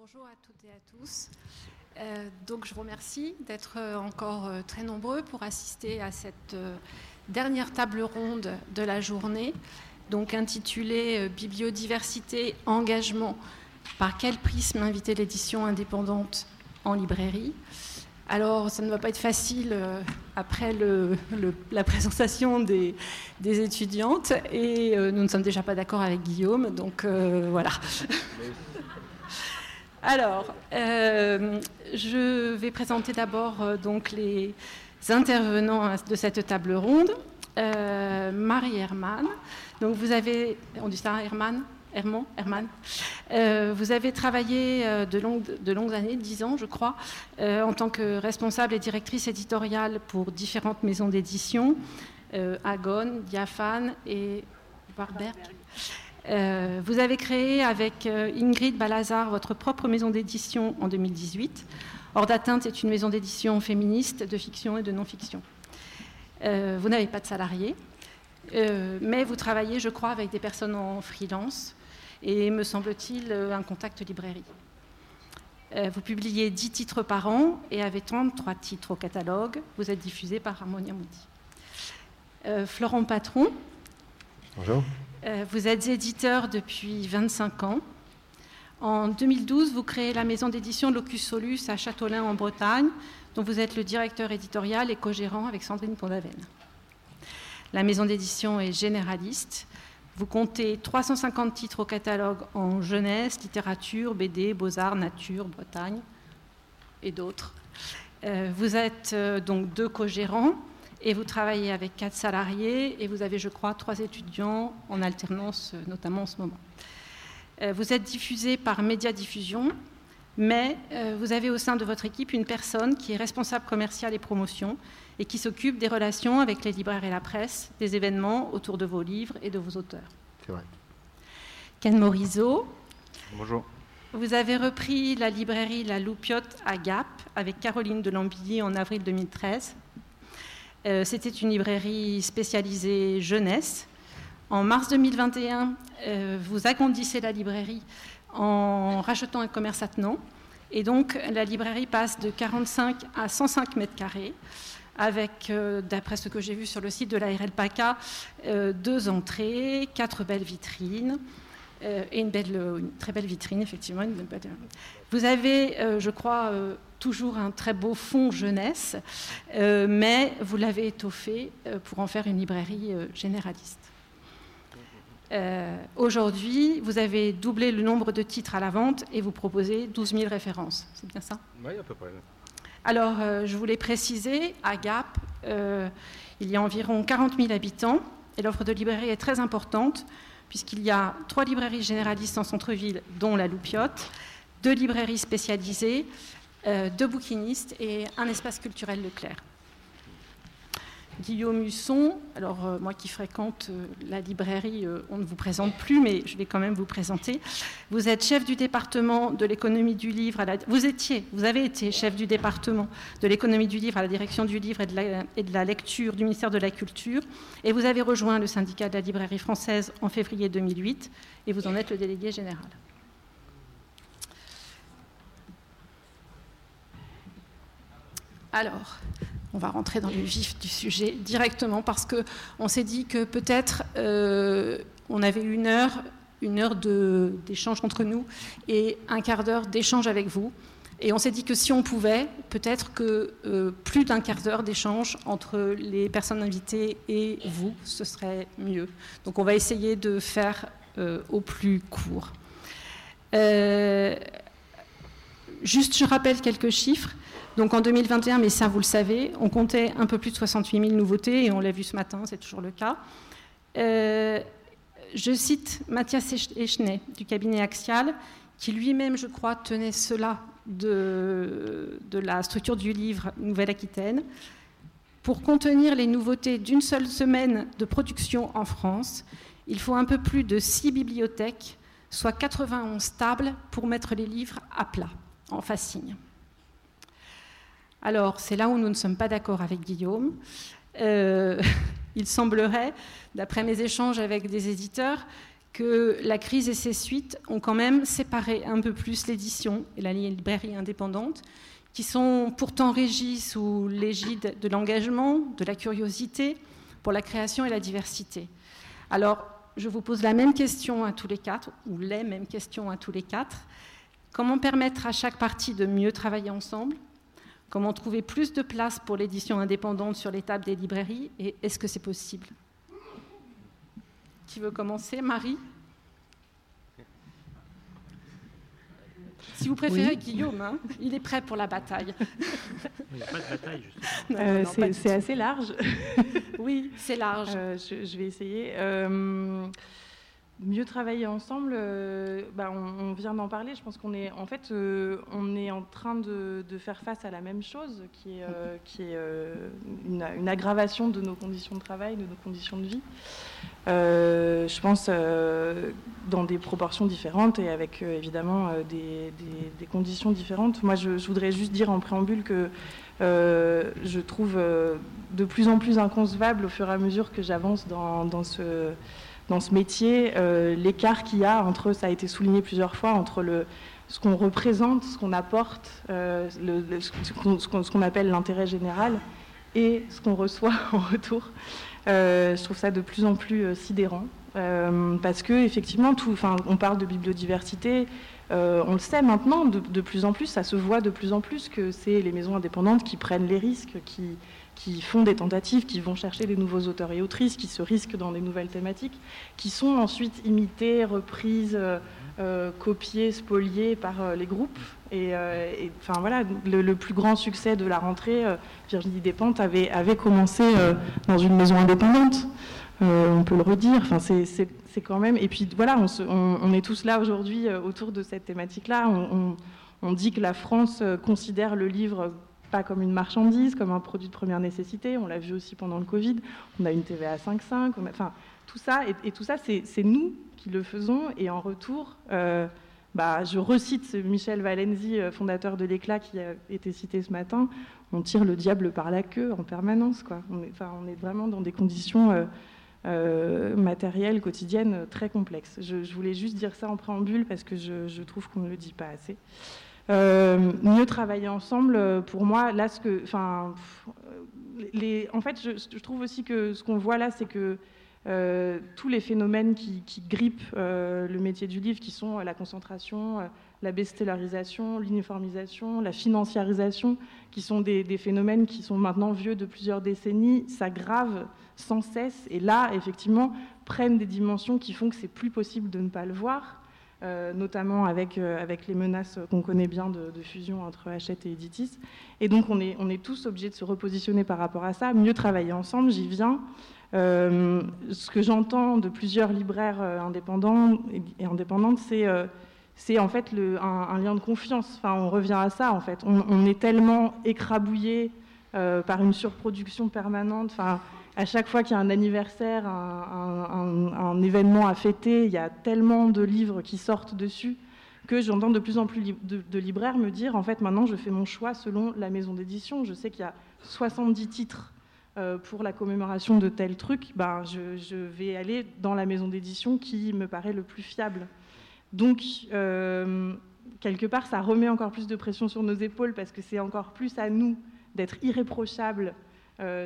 Bonjour à toutes et à tous. Euh, donc je vous remercie d'être euh, encore euh, très nombreux pour assister à cette dernière table ronde de la journée, donc intitulée Bibliodiversité, engagement. Par quel prisme inviter l'édition indépendante en librairie alors, ça ne va pas être facile après la présentation des, étudiantes et nous ne sommes déjà pas d'accord avec Guillaume, donc voilà. Alors, euh, je vais présenter d'abord euh, donc les intervenants de cette table ronde. Euh, Marie Herman. Donc vous avez, on ça Herman Herman, vous avez travaillé de, longues, de longues années, dix ans je crois, en tant que responsable et directrice éditoriale pour différentes maisons d'édition, Agon, Diaphane et Warberg. Euh, vous avez créé avec euh, Ingrid Balazar votre propre maison d'édition en 2018. Hors d'atteinte est une maison d'édition féministe de fiction et de non-fiction. Euh, vous n'avez pas de salariés, mais vous travaillez, je crois, avec des personnes en freelance et, me semble-t-il, un contact librairie. vous publiez 10 titres par an et avez 33 titres au catalogue. Vous êtes diffusé par Harmonia Mundi. Florent Patron. Bonjour. Euh, vous êtes éditeur depuis 25 ans. En 2012, vous créez la maison d'édition Locus Solus à Châteaulin en Bretagne, dont vous êtes le directeur éditorial et co-gérant avec Sandrine Pondaven. La maison d'édition est généraliste. Vous comptez 350 titres au catalogue en jeunesse, littérature, BD, beaux-arts, nature, Bretagne et d'autres. Euh, vous êtes euh, donc deux co-gérants et vous travaillez avec quatre salariés et vous avez, je crois, trois étudiants en alternance, euh, notamment en ce moment. Euh, vous êtes diffusé par Média Diffusion, mais euh, vous avez au sein de votre équipe une personne qui est responsable commercial et promotion et qui s'occupe des relations avec les libraires et la presse, des événements autour de vos livres et de vos auteurs. C'est vrai. Ken Morizot. Bonjour. Vous avez repris la librairie La Loupiote à Gap avec Caroline de Lambilly en avril 2013. Euh, c'était une librairie spécialisée jeunesse. En mars 2021, euh, vous agrandissez la librairie en rachetant un commerce attenant. Et donc, la librairie passe de 45 à 105 mètres carrés, avec, euh, d'après ce que j'ai vu sur le site de la RLPACA, deux entrées, quatre belles vitrines, et une, très belle vitrine, effectivement. Vous avez, je crois, toujours un très beau fond jeunesse, euh, mais vous l'avez étoffé euh, pour en faire une librairie euh, généraliste. Aujourd'hui, vous avez doublé le nombre de titres à la vente et vous proposez 12 000 références. C'est bien ça? Oui, à peu près. Alors, je voulais préciser, à Gap, il y a environ 40 000 habitants et l'offre de librairie est très importante puisqu'il y a trois librairies généralistes en centre-ville, dont la Loupiote, deux librairies spécialisées, euh, deux bouquinistes et un espace culturel Leclerc. Guillaume Husson, alors euh, moi qui fréquente euh, la librairie, on ne vous présente plus, mais je vais quand même vous présenter. Vous êtes chef du département de l'économie du livre, vous étiez, vous avez été chef du département de l'économie du livre à la direction du livre la, et de la lecture du ministère de la Culture, et vous avez rejoint le syndicat de la librairie française en février 2008, et vous en êtes le délégué général. Alors, on va rentrer dans le vif du sujet directement parce que on s'est dit que peut-être euh, on avait une heure, une heure d'échange entre nous et un quart d'heure d'échange avec vous. Et on s'est dit que si on pouvait, peut-être que euh, plus d'un quart d'heure d'échange entre les personnes invitées et vous, ce serait mieux. Donc on va essayer de faire euh, au plus court. Juste, je rappelle quelques chiffres. Donc en 2021, mais ça vous le savez, on comptait un peu plus de 68 000 nouveautés et on l'a vu ce matin, c'est toujours le cas. Euh, je cite Mathias Echenay du cabinet Axial, qui lui-même, je crois, tenait cela de, de la structure du livre Nouvelle-Aquitaine. Pour contenir les nouveautés d'une seule semaine de production en France, il faut un peu plus de 6 bibliothèques, soit 91 tables pour mettre les livres à plat, en fascine. Alors, c'est là où nous ne sommes pas d'accord avec Guillaume. Euh, il semblerait, d'après mes échanges avec des éditeurs, que la crise et ses suites ont quand même séparé un peu plus l'édition et la librairie indépendante, qui sont pourtant régies sous l'égide de l'engagement, de la curiosité pour la création et la diversité. Alors, je vous pose la même question à tous les quatre, ou les mêmes questions à tous les quatre. Comment permettre à chaque partie de mieux travailler ensemble? Comment trouver plus de place pour l'édition indépendante sur les tables des librairies? Et est-ce que c'est possible? Qui veut commencer? Marie? Si vous préférez Guillaume, hein, il est prêt pour la bataille. Il n'y a pas de bataille, euh, c'est assez large. oui, c'est large. Euh, je, vais essayer. Euh, mieux travailler ensemble, euh, bah, on, vient d'en parler. Je pense qu'on est en fait, euh, on est en train de, faire face à la même chose, qui est, euh, qui est une, aggravation de nos conditions de travail, de nos conditions de vie. je pense dans des proportions différentes et avec évidemment des, conditions différentes. Moi, je, voudrais juste dire en préambule que je trouve de plus en plus inconcevable au fur et à mesure que j'avance dans, dans ce dans ce métier, euh, l'écart qu'il y a entre, ça a été souligné plusieurs fois, entre ce qu'on représente, ce qu'on apporte, euh, ce qu'on appelle l'intérêt général, et ce qu'on reçoit en retour. Euh, je trouve ça de plus en plus sidérant, parce que effectivement, on parle de bibliodiversité. on le sait maintenant de, de, plus en plus, ça se voit de plus en plus que c'est les maisons indépendantes qui prennent les risques, qui, qui font des tentatives, qui vont chercher des nouveaux auteurs et autrices, qui se risquent dans des nouvelles thématiques, qui sont ensuite imités, reprises, euh, euh, copiées, spoliées par euh, les groupes. Et, enfin voilà, le, plus grand succès de la rentrée, Virginie Despentes avait, avait commencé dans une maison indépendante. on peut le redire. Enfin, c'est quand même. Et puis voilà, on, est tous là aujourd'hui autour de cette thématique-là. On, on, dit que la France considère le livre pas comme une marchandise, comme un produit de première nécessité. On l'a vu aussi pendant le Covid. On a une TVA 5,5. Enfin, tout ça, et, tout ça, c'est nous qui le faisons. Et en retour, euh, bah, je recite Michel Valenzi, euh, fondateur de l'Éclat, qui a été cité ce matin. On tire le diable par la queue en permanence. Quoi. On, est, enfin, on est vraiment dans des conditions euh, matérielles, quotidiennes, très complexes. Je, voulais juste dire ça en préambule parce que je, je trouve qu'on ne le dit pas assez. Euh, mieux travailler ensemble, euh, pour moi, là, ce que, enfin, en fait, je, trouve aussi que ce qu'on voit là, c'est que euh, tous les phénomènes qui, grippent le métier du livre, qui sont la concentration, la bestellarisation, l'uniformisation, la financiarisation, qui sont des, des, phénomènes qui sont maintenant vieux de plusieurs décennies, s'aggravent sans cesse et là, effectivement, prennent des dimensions qui font que c'est plus possible de ne pas le voir. Euh, notamment avec, euh, avec les menaces qu'on connaît bien de, fusion entre Hachette et Editis. Et donc on est, on est tous obligés de se repositionner par rapport à ça, mieux travailler ensemble, j'y viens. Euh, ce que j'entends de plusieurs libraires indépendants et, indépendantes, c'est en fait le, un, lien de confiance. Enfin, on revient à ça en fait. On, on est tellement écrabouillé par une surproduction permanente. Enfin, à chaque fois qu'il y a un anniversaire, un, événement à fêter, il y a tellement de livres qui sortent dessus que j'entends de plus en plus de, libraires me dire, en fait, maintenant, je fais mon choix selon la maison d'édition. Je sais qu'il y a 70 titres euh, pour la commémoration de tel truc. Ben, je, vais aller dans la maison d'édition qui me paraît le plus fiable. Donc, euh, quelque part, ça remet encore plus de pression sur nos épaules parce que c'est encore plus à nous d'être irréprochables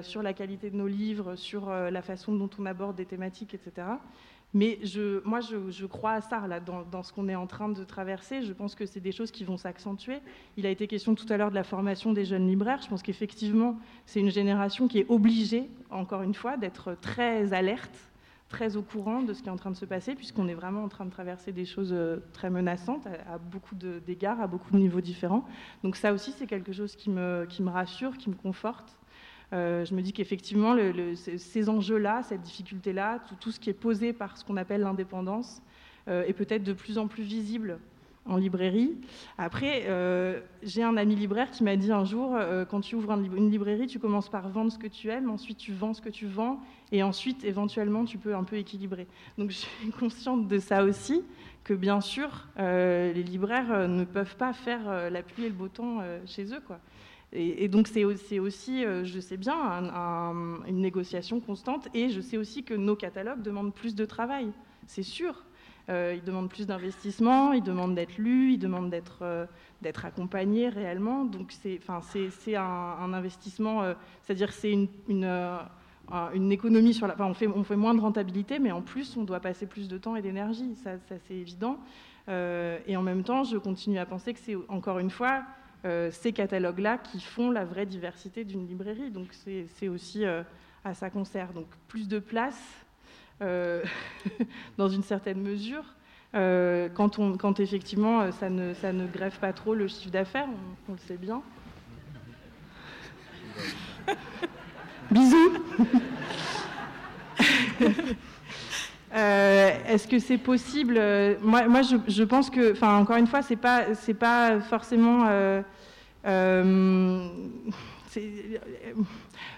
sur la qualité de nos livres, sur euh, la façon dont on aborde des thématiques, etc. Mais moi, je, crois à ça, dans, ce qu'on est en train de traverser. Je pense que c'est des choses qui vont s'accentuer. Il a été question tout à l'heure de la formation des jeunes libraires. Je pense qu'effectivement, c'est une génération qui est obligée, encore une fois, d'être très alerte, très au courant de ce qui est en train de se passer, puisqu'on est vraiment en train de traverser des choses euh, très menaçantes à, beaucoup d'égards, à beaucoup de niveaux différents. Donc ça aussi, c'est quelque chose qui me rassure, qui me conforte. Euh, je me dis qu'effectivement, ces enjeux-là, cette difficulté-là, tout, ce qui est posé par ce qu'on appelle l'indépendance, euh, est peut-être de plus en plus visible en librairie. Après, euh, j'ai un ami libraire qui m'a dit un jour, quand tu ouvres une librairie, tu commences par vendre ce que tu aimes, ensuite tu vends ce que tu vends, et ensuite, éventuellement, tu peux un peu équilibrer. Donc je suis consciente de ça aussi, que bien sûr, les libraires ne peuvent pas faire la pluie et le beau temps chez eux. Quoi. Et, donc c'est aussi, euh, je sais bien, une négociation constante. Et je sais aussi que nos catalogues demandent plus de travail, c'est sûr. ils demandent plus d'investissement, ils demandent d'être lus, ils demandent d'être d'être accompagnés réellement. Donc c'est un, un investissement, c'est-à-dire c'est une, économie sur la... Enfin, on, fait, on fait moins de rentabilité, mais en plus, on doit passer plus de temps et d'énergie, ça, c'est évident. et en même temps, je continue à penser que c'est, encore une fois, euh, ces catalogues-là qui font la vraie diversité d'une librairie. Donc c'est aussi euh, à ça qu'on sert. Donc plus de place, euh, dans une certaine mesure, quand, on, quand, effectivement ça ne, ça ne, grève pas trop le chiffre d'affaires, on, le sait bien. Bisous Est-ce que c'est possible Moi, moi je, pense que, encore une fois, c'est pas, pas forcément euh,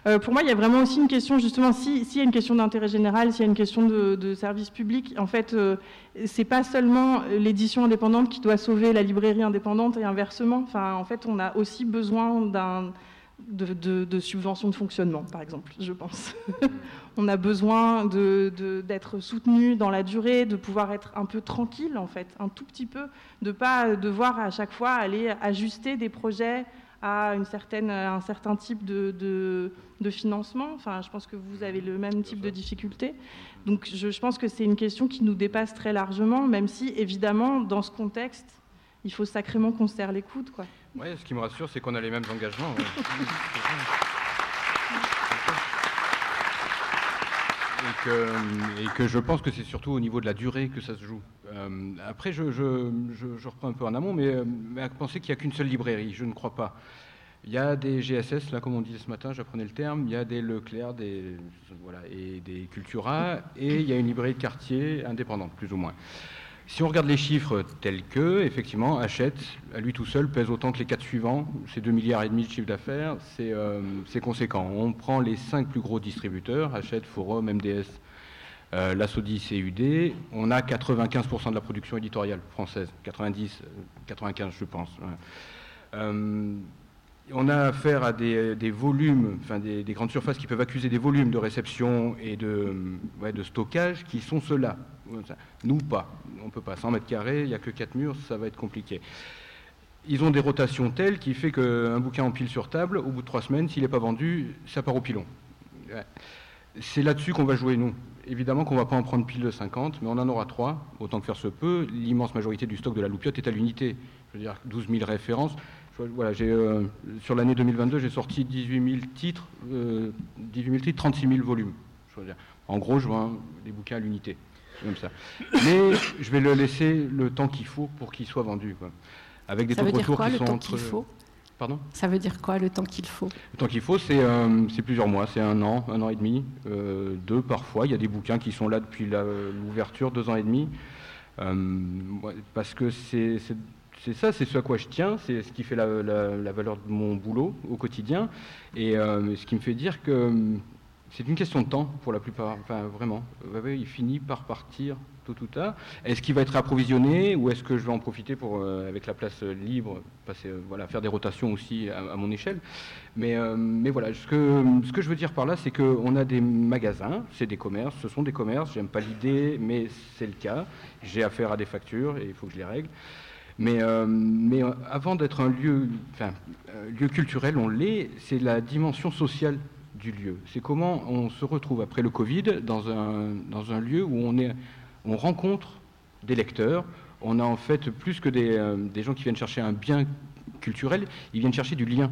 euh, pour moi, il y a vraiment aussi une question, justement, s'il y a une question d'intérêt général, s'il y a une question de, service public, en fait, euh, c'est pas seulement l'édition indépendante qui doit sauver la librairie indépendante et inversement. En fait, on a aussi besoin d'un de, subventions de fonctionnement, par exemple, je pense. on a besoin d'être soutenu dans la durée, de pouvoir être un peu tranquille, en fait, un tout petit peu, de ne pas devoir à chaque fois aller ajuster des projets à un certain type de, financement. Enfin, je pense que vous avez le même type de difficulté. Donc, je, je pense que c'est une question qui nous dépasse très largement, même si, évidemment, dans ce contexte, il faut sacrément qu'on serre les coudes, quoi. Oui, ce qui me rassure, c'est qu'on a les mêmes engagements. Et que, je pense que c'est surtout au niveau de la durée que ça se joue. Euh, après, je, reprends un peu en amont, mais, mais à penser qu'il n'y a qu'une seule librairie, je ne crois pas. Il y a des GSS, là, comme on disait ce matin, j'apprenais le terme, il y a des Leclerc, des, voilà, et des Cultura, et il y a une librairie de quartier indépendante, plus ou moins. Si on regarde les chiffres tels que, effectivement, Hachette, à lui tout seul, pèse autant que les quatre suivants. C'est 2 milliards et demi de chiffre d'affaires, euh, c'est conséquent. On prend les cinq plus gros distributeurs, Hachette, Forum, MDS, euh, la Sodis et UD. On a 95% de la production éditoriale française, 90, 95 je pense. Euh, on a affaire à des, volumes, enfin des, grandes surfaces qui peuvent accuser des volumes de réception et de stockage qui sont ceux-là. Nous, pas. On ne peut pas. 100 mètres carrés, il n'y a que 4 murs, ça va être compliqué. Ils ont des rotations telles qui fait qu'un bouquin en pile sur table, au bout de 3 semaines, s'il n'est pas vendu, ça part au pilon. C'est là-dessus qu'on va jouer, nous. Évidemment qu'on ne va pas en prendre pile de 50, mais on en aura 3, autant que faire se peut. L'immense majorité du stock de la loupiote est à l'unité. Je veux dire, 12 000 références. Euh, sur l'année 2022, j'ai sorti 18 000 titres, 18 000 titres, 36 000 volumes. En gros, je vends des bouquins à l'unité comme ça. Mais je vais le laisser le temps qu'il faut pour qu'il soit vendu. Avec des ça veut dire quoi, le temps qu'il faut? Pardon? Ça veut dire quoi le temps qu'il faut? Le temps qu'il faut, c'est euh, plusieurs mois, c'est un an, un an et demi, euh, deux parfois. Il y a des bouquins qui sont là depuis l'ouverture, deux ans et demi. Euh, parce que c'est ça, c'est ce à quoi je tiens, c'est ce qui fait la, la, valeur de mon boulot au quotidien, et ce qui me fait dire que c'est une question de temps pour la plupart, enfin vraiment. Il finit par partir tout ou tard. Est-ce qu'il va être approvisionné ou est-ce que je vais en profiter pour, euh, avec la place libre, passer, euh, voilà, faire des rotations aussi à, mon échelle mais, euh, voilà, ce que, je veux dire par là, c'est qu'on a des magasins, c'est des commerces, ce sont des commerces, j'aime pas l'idée, mais c'est le cas. J'ai affaire à des factures et il faut que je les règle. Mais, avant d'être un lieu culturel, on l'est, c'est la dimension sociale du lieu. C'est comment on se retrouve après le Covid dans un, dans un lieu où on, est, on rencontre des lecteurs. On a en fait plus que des, euh, des, gens qui viennent chercher un bien culturel, ils viennent chercher du lien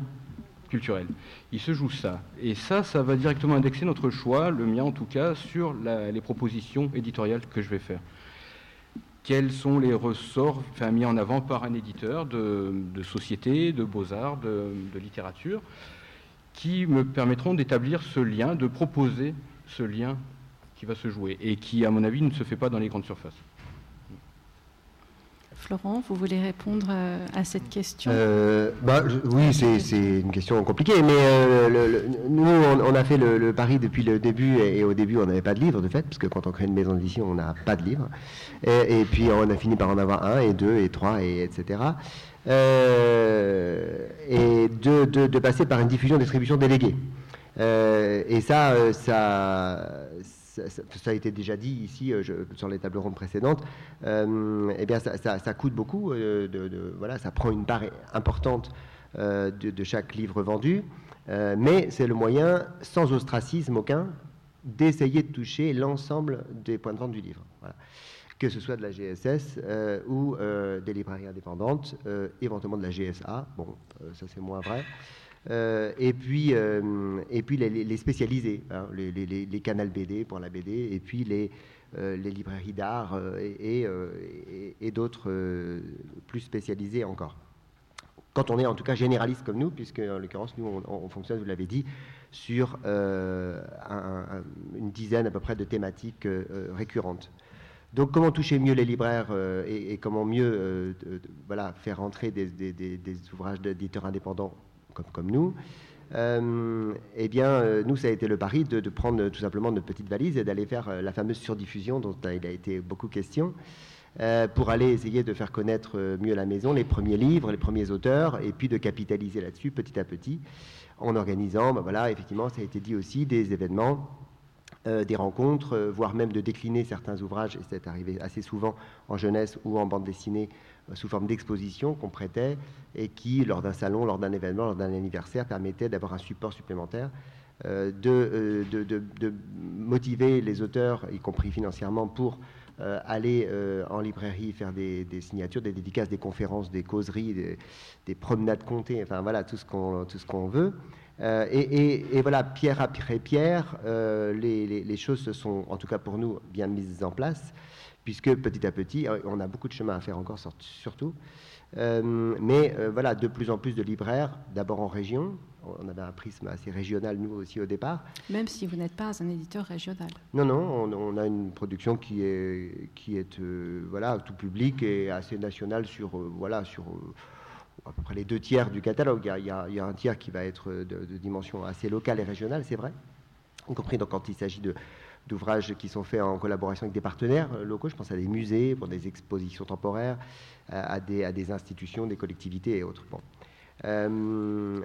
culturel. Il se joue ça. Et ça, ça va directement indexer notre choix, le mien en tout cas, sur les propositions éditoriales que je vais faire. Quels sont les ressorts mis en avant par un éditeur de, de société, de beaux-arts, de littérature? Qui me permettront d'établir ce lien, de proposer ce lien qui va se jouer et qui, à mon avis, ne se fait pas dans les grandes surfaces. Florent, vous voulez répondre euh, à cette question? Euh, bah, Oui, c'est une question compliquée, mais euh, nous, on, a fait le, pari depuis le début, et, au début, on n'avait pas de livre, de fait, parce que quand on crée une maison d'édition, on n'a pas de livre. Et, puis, on a fini par en avoir un, et deux, et trois, et etc. Euh, et de, passer par une diffusion-distribution déléguée. Euh, et ça, euh, ça, ça, a été déjà dit ici sur les tables rondes précédentes, eh bien ça, coûte beaucoup, voilà, ça prend une part importante de, chaque livre vendu, mais c'est le moyen, sans ostracisme aucun, d'essayer de toucher l'ensemble des points de vente du livre. Que ce soit de la GSS euh, ou euh, des librairies indépendantes, euh, éventuellement de la GSA, bon, ça c'est moins vrai. et puis, et puis les, spécialisés, hein, les, canals BD pour la BD, et puis les, librairies d'art et, d'autres plus spécialisés encore. Quand on est en tout cas généraliste comme nous, puisque en l'occurrence nous on fonctionne, vous l'avez dit, sur une dizaine à peu près de thématiques récurrentes. Donc comment toucher mieux les libraires et, comment mieux voilà, faire entrer des, ouvrages d'éditeurs indépendants comme, nous eh bien, nous, ça a été le pari de, prendre tout simplement notre petite valise et d'aller faire la fameuse surdiffusion dont il a été beaucoup question, pour aller essayer de faire connaître mieux la maison, les premiers livres, les premiers auteurs, et puis de capitaliser là-dessus petit à petit en organisant, ben voilà, effectivement, ça a été dit aussi, des événements, euh, des rencontres, euh, voire même de décliner certains ouvrages, et c'est arrivé assez souvent en jeunesse ou en bande dessinée, euh, sous forme d'exposition qu'on prêtait, et qui, lors d'un salon, lors d'un événement, lors d'un anniversaire, permettait d'avoir un support supplémentaire. De, de, de, motiver les auteurs, y compris financièrement, pour aller en librairie faire des, signatures, des dédicaces, des conférences, des causeries, des, des promenades comptées, enfin voilà, tout ce qu'on, tout ce qu'on veut. Euh, et, voilà, pierre après pierre, euh, les, choses se sont, en tout cas pour nous, bien mises en place, puisque petit à petit, euh, on a beaucoup de chemin à faire encore, surtout. mais voilà, de plus en plus de libraires, d'abord en région. On avait un prisme assez régional, nous aussi, au départ. Même si vous n'êtes pas un éditeur régional. Non, non, on, a une production qui est, qui est voilà, tout public et assez nationale sur, voilà, sur à peu près les deux tiers du catalogue. Il y a, un tiers qui va être de, dimension assez locale et régionale, c'est vrai, y compris donc, quand il s'agit d'ouvrages qui sont faits en collaboration avec des partenaires locaux. Je pense à des musées, pour des expositions temporaires, à des, à des institutions, des collectivités et autres. Bon. Euh,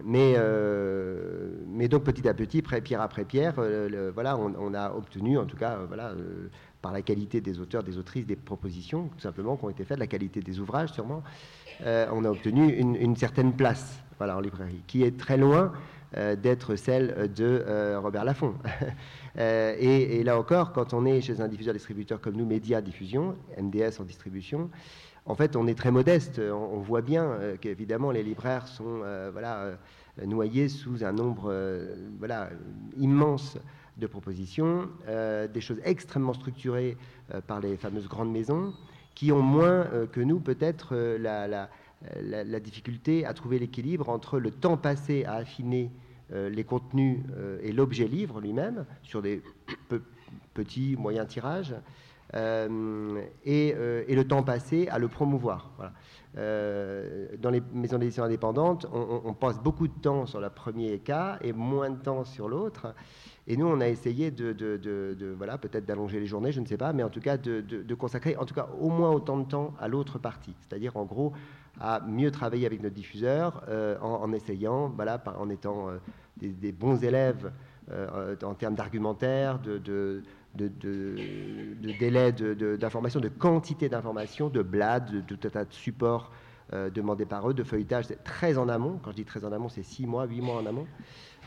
mais, euh, donc petit à petit, pierre après pierre, euh, voilà, on, a obtenu, en tout cas, voilà, par la qualité des auteurs, des autrices, des propositions, tout simplement, qui ont été faites, la qualité des ouvrages, sûrement, euh, on a obtenu une, certaine place en librairie, qui est très loin euh, d'être celle de euh, Robert Laffont. et, là encore, quand on est chez un diffuseur-distributeur comme nous, Média Diffusion, MDS en distribution, en fait, on est très modeste. On, voit bien qu'évidemment, les libraires sont voilà, noyés sous un nombre voilà, immense de propositions, des choses extrêmement structurées par les fameuses grandes maisons, qui ont moins euh, que nous peut-être euh, la, difficulté à trouver l'équilibre entre le temps passé à affiner euh, les contenus et l'objet livre lui-même sur des petits, moyens tirages. Et, le temps passé à le promouvoir. dans les maisons d'édition indépendantes, on, on, passe beaucoup de temps sur le premier cas et moins de temps sur l'autre. Et nous, on a essayé de, voilà, peut-être d'allonger les journées, je ne sais pas, mais en tout cas de, consacrer, en tout cas au moins autant de temps à l'autre partie, c'est-à-dire en gros à mieux travailler avec notre diffuseur euh, en, essayant, voilà, en étant euh, des, bons élèves euh, en termes d'argumentaire, de, de, délai d'information, de, quantité d'information, de blades, de tout un tas de supports demandés par eux, de feuilletage très en amont. Quand je dis très en amont, c'est six mois, huit mois en amont.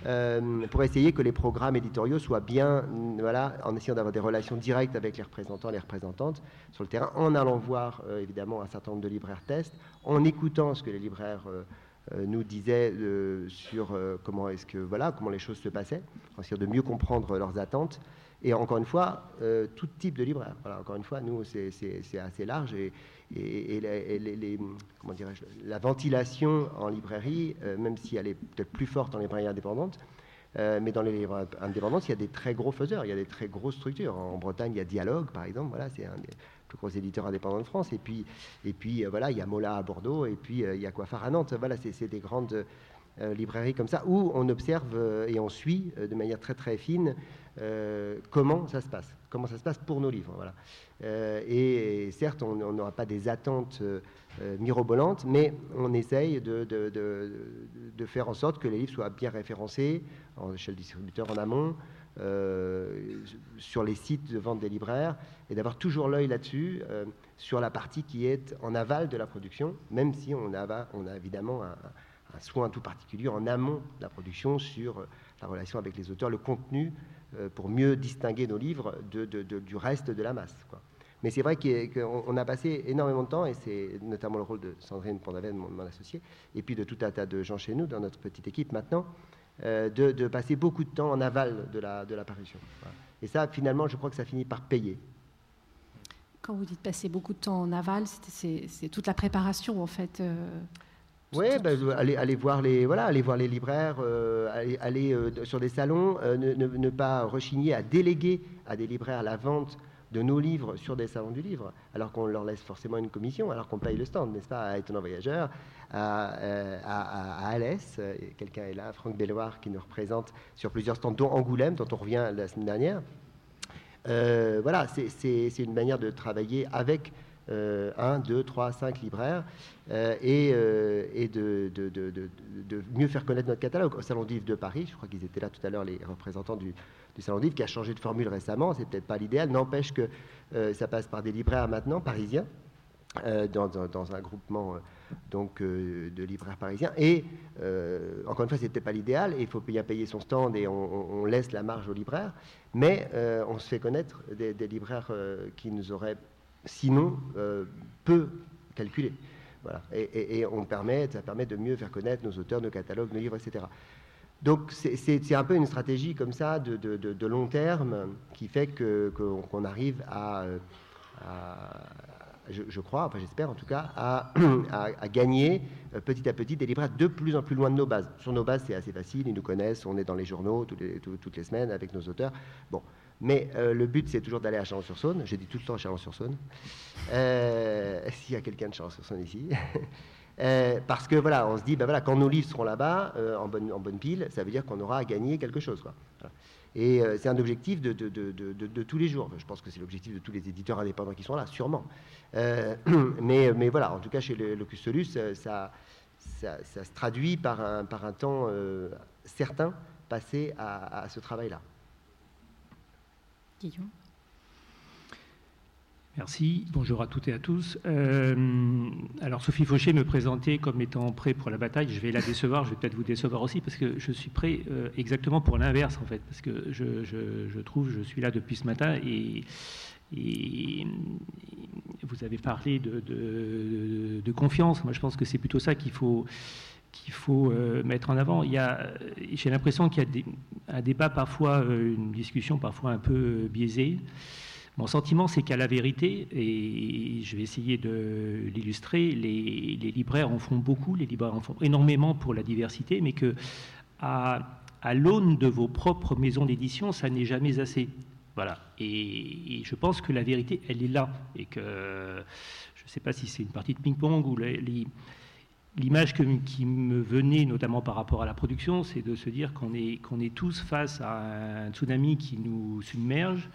Euh, pour essayer que les programmes éditoriaux soient bien, voilà, en essayant d'avoir des relations directes avec les représentants, les représentantes sur le terrain, en allant voir euh, évidemment un certain nombre de libraires tests, en écoutant ce que les libraires euh, nous disaient sur comment est-ce que voilà comment les choses se passaient, en essayant de mieux comprendre leurs attentes. Et encore une fois, tout type de libraire. Voilà, encore une fois, nous, c'est assez large et, et, la ventilation en librairie, euh, même si elle est peut-être plus forte en librairie indépendante, euh, mais dans les livres indépendants, il y a des très gros faiseurs, il y a des très grosses structures. En Bretagne, il y a Dialogue, par exemple, voilà, c'est un des plus gros éditeurs indépendants de France. Et puis, et puis euh, voilà, il y a Mola à Bordeaux, et puis il y a Coiffard à Nantes. Voilà, c'est des grandes librairies comme ça, où on observe et on suit de manière très très fine comment ça se passe, comment ça se passe pour nos livres. Voilà. Euh, et, certes, on n'aura pas des attentes euh, euh, mirobolantes, mais on essaye de, faire en sorte que les livres soient bien référencés en échelle distributeur en amont, euh, sur les sites de vente des libraires et d'avoir toujours l'œil là-dessus, euh, sur la partie qui est en aval de la production, même si on a, on a évidemment un, soin tout particulier en amont de la production sur la relation avec les auteurs, le contenu, pour mieux distinguer nos livres du reste de la masse. Mais c'est vrai qu'on a passé énormément de temps, et c'est notamment le rôle de Sandrine Pondaven, mon, mon, associé, et puis de tout un tas de gens chez nous, dans notre petite équipe maintenant, euh, de, passer beaucoup de temps en aval de la, de parution. Et ça, finalement, je crois que ça finit par payer. Quand vous dites passer beaucoup de temps en aval, c'est toute la préparation, en fait. Euh, oui, aller, aller, voir les, voilà, aller voir les libraires, euh, aller, sur des salons, ne, ne, pas rechigner à déléguer à des libraires la vente de nos livres sur des salons du livre, alors qu'on leur laisse forcément une commission, alors qu'on paye le stand, n'est-ce pas, à Étonnant Voyageur, à, euh, à, Alès, quelqu'un est là, Franck Belloir, qui nous représente sur plusieurs stands, dont Angoulême, dont on revient la semaine dernière. Euh, voilà, c'est une manière de travailler avec euh, un, deux, trois, cinq libraires et, et de, de, mieux faire connaître notre catalogue. Au Salon d'Yves de Paris, je crois qu'ils étaient là tout à l'heure, les représentants du, du Salon d'Yves, qui a changé de formule récemment, c'est peut-être pas l'idéal, n'empêche que euh, ça passe par des libraires maintenant, parisiens, euh, dans, un groupement euh, donc, de libraires parisiens. Et encore une fois, c'était pas l'idéal, il faut bien payer son stand et on, laisse la marge aux libraires, mais on se fait connaître des, libraires qui nous auraient sinon peu calculé. Voilà. Et, on permet, ça permet de mieux faire connaître nos auteurs, nos catalogues, nos livres, etc. Donc c'est un peu une stratégie comme ça de, long terme qui fait qu'on arrive à, je, crois, enfin j'espère en tout cas, à, gagner euh, petit à petit des libraires de plus en plus loin de nos bases. Sur nos bases, c'est assez facile, ils nous connaissent, on est dans les journaux toutes les, toutes les semaines avec nos auteurs. Bon, mais euh, le but, c'est toujours d'aller à Chalon-sur-Saône. J'ai dit tout le temps Chalon-sur-Saône. Euh, S'il y a quelqu'un de Chalon-sur-Saône ici. Euh, parce que voilà, on se dit, ben voilà, quand nos livres seront là-bas, en, bonne, en bonne pile, ça veut dire qu'on aura à gagner quelque chose. Quoi. Et c'est un objectif de, de, de, de, tous les jours. Je pense que c'est l'objectif de tous les éditeurs indépendants qui sont là, sûrement. mais, mais voilà, en tout cas, chez le Locus Solus, ça, ça, ça, se traduit par un, par un temps certain passé à, à ce travail-là. Merci, bonjour à toutes et à tous. Euh, alors Sophie Fauché me présentait comme étant prêt pour la bataille. Je vais la décevoir, je vais peut-être vous décevoir aussi, parce que je suis prêt euh, exactement pour l'inverse en fait, parce que je, trouve, je suis là depuis ce matin et, vous avez parlé de, confiance. Moi je pense que c'est plutôt ça qu'il faut qu'il faut euh, mettre en avant. J'ai l'impression qu'il y a un débat parfois, une discussion parfois un peu biaisée. Mon sentiment, c'est qu'à la vérité, et je vais essayer de l'illustrer, les, libraires en font beaucoup, les libraires en font énormément pour la diversité, mais que à, l'aune de vos propres maisons d'édition, ça n'est jamais assez. Voilà. Et, je pense que la vérité, elle est là. Et que je ne sais pas si c'est une partie de ping-pong ou l'image qui me venait, notamment par rapport à la production, c'est de se dire qu'on est, tous face à un tsunami qui nous submerge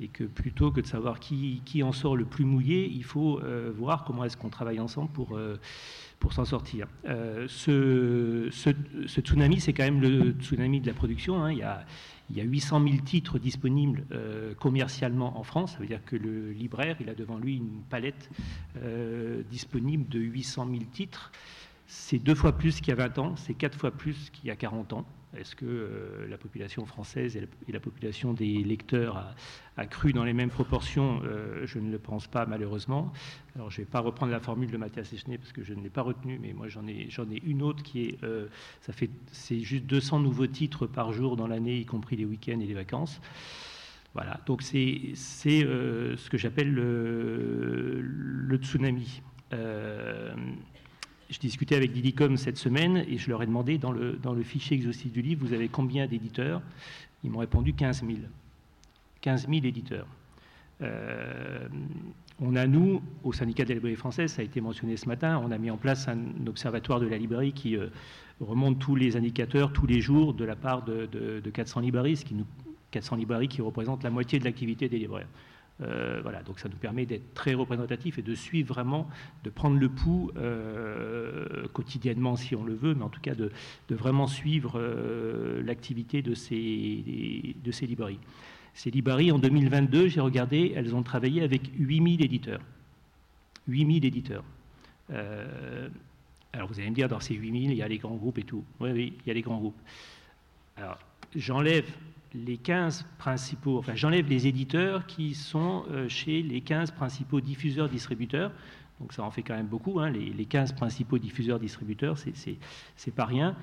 et que plutôt que de savoir qui, en sort le plus mouillé, il faut euh, voir comment est-ce qu'on travaille ensemble pour, euh, pour s'en sortir. Euh, ce, ce, tsunami, c'est quand même le tsunami de la production. Hein. Il, y a, il y a 800 000 titres disponibles commercialement en France. Ça veut dire que le libraire, il a devant lui une palette disponible de 800 000 titres. C'est deux fois plus qu'il y a 20 ans, c'est quatre fois plus qu'il y a 40 ans. Est-ce que euh, la population française et la, population des lecteurs a, cru dans les mêmes proportions? Euh, Je ne le pense pas, malheureusement. Alors, je ne vais pas reprendre la formule de Mathias Echner parce que je ne l'ai pas retenue, mais moi, j'en ai, une autre qui est, euh, ça fait, c'est juste 200 nouveaux titres par jour dans l'année, y compris les week-ends et les vacances. Voilà, donc c'est, ce que j'appelle le, le tsunami je discutais avec Didicom cette semaine et je leur ai demandé dans le, dans le fichier exhaustif du livre, vous avez combien d'éditeurs? Ils m'ont répondu 15 000. 15 000 éditeurs. Euh, on a, nous, au syndicat de la librairie française, ça a été mentionné ce matin, on a mis en place un observatoire de la librairie qui euh, remonte tous les indicateurs tous les jours de la part de, 400 librairies, qui nous, 400 librairies qui représentent la moitié de l'activité des libraires. Euh, voilà, donc ça nous permet d'être très représentatif et de suivre vraiment, de prendre le pouls quotidiennement si on le veut, mais en tout cas de, vraiment suivre l'activité de ces, de ces librairies. Ces librairies, en 2022, j'ai regardé, elles ont travaillé avec 8000 éditeurs. 8000 éditeurs. alors vous allez me dire, dans ces 8000, il y a les grands groupes et tout. Oui, oui, il y a les grands groupes. Alors, j'enlève les 15 principaux, enfin j'enlève les éditeurs qui sont euh, chez les 15 principaux diffuseurs-distributeurs. Donc ça en fait quand même beaucoup, hein, les, 15 principaux diffuseurs-distributeurs, c'est pas rien.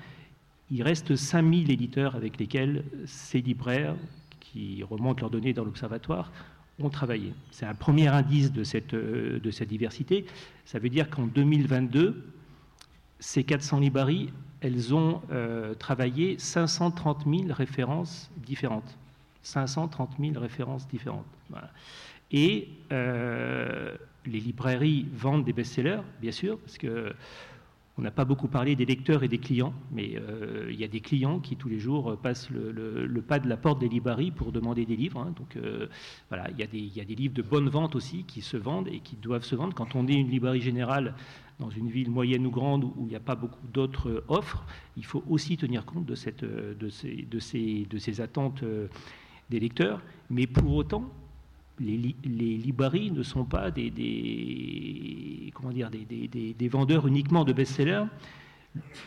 Il reste 5000 éditeurs avec lesquels ces libraires, qui remontent leurs données dans l'Observatoire, ont travaillé. C'est un premier indice de cette, euh, de cette diversité. Ça veut dire qu'en 2022, ces 400 librairies elles ont euh, travaillé 530 000 références différentes. 530 000 références différentes. Et euh, les librairies vendent des best-sellers, bien sûr, parce que on n'a pas beaucoup parlé des lecteurs et des clients, mais euh, il y a des clients qui tous les jours passent le, pas de la porte des librairies pour demander des livres. Hein. donc voilà, il y, y, a des, livres de bonne vente aussi qui se vendent et qui doivent se vendre. Quand on est une librairie générale, dans une ville moyenne ou grande où il n'y a pas beaucoup d'autres offres, il faut aussi tenir compte de, de, ces, attentes euh, des lecteurs. Mais pour autant, les, les librairies ne sont pas des, comment dire, des, vendeurs uniquement de best-sellers.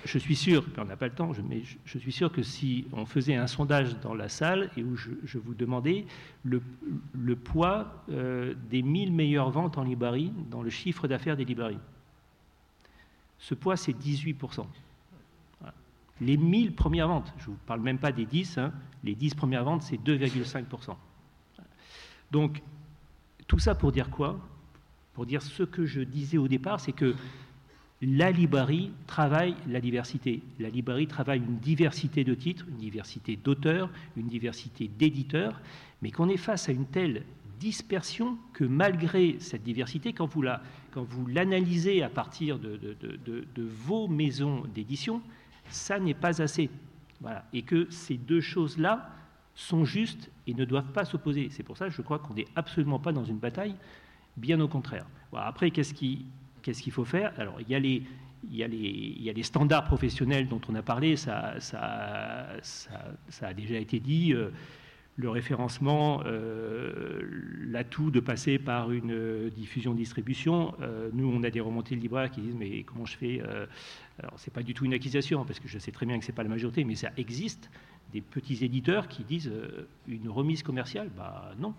Je suis sûr, on n'a pas le temps, mais je, suis sûr que si on faisait un sondage dans la salle et où je, vous demandais le, poids euh, des 1000 meilleures ventes en librairie dans le chiffre d'affaires des librairies, ce poids, c'est 18%. Les 1000 premières ventes, je ne vous parle même pas des 10, hein, les 10 premières ventes, c'est 2,5%. Donc, tout ça pour dire quoi? Pour dire ce que je disais au départ, c'est que la librairie travaille la diversité. La librairie travaille une diversité de titres, une diversité d'auteurs, une diversité d'éditeurs, mais qu'on est face à une telle dispersion que malgré cette diversité, quand vous, la, quand vous l'analysez à partir de, vos maisons d'édition, ça n'est pas assez. Et que ces deux choses-là sont justes et ne doivent pas s'opposer. C'est pour ça que je crois qu'on n'est absolument pas dans une bataille, bien au contraire. après, qu'est-ce qu'il faut faire? Alors, il y, a les, standards professionnels dont on a parlé, ça, a déjà été dit. Euh, le référencement, euh, l'atout de passer par une euh, diffusion-distribution. Euh, nous, on a des remontées de libraires qui disent mais comment je fais Alors, c'est pas du tout une accusation parce que je sais très bien que c'est pas la majorité, mais ça existe. Des petits éditeurs qui disent une remise commerciale, bah non,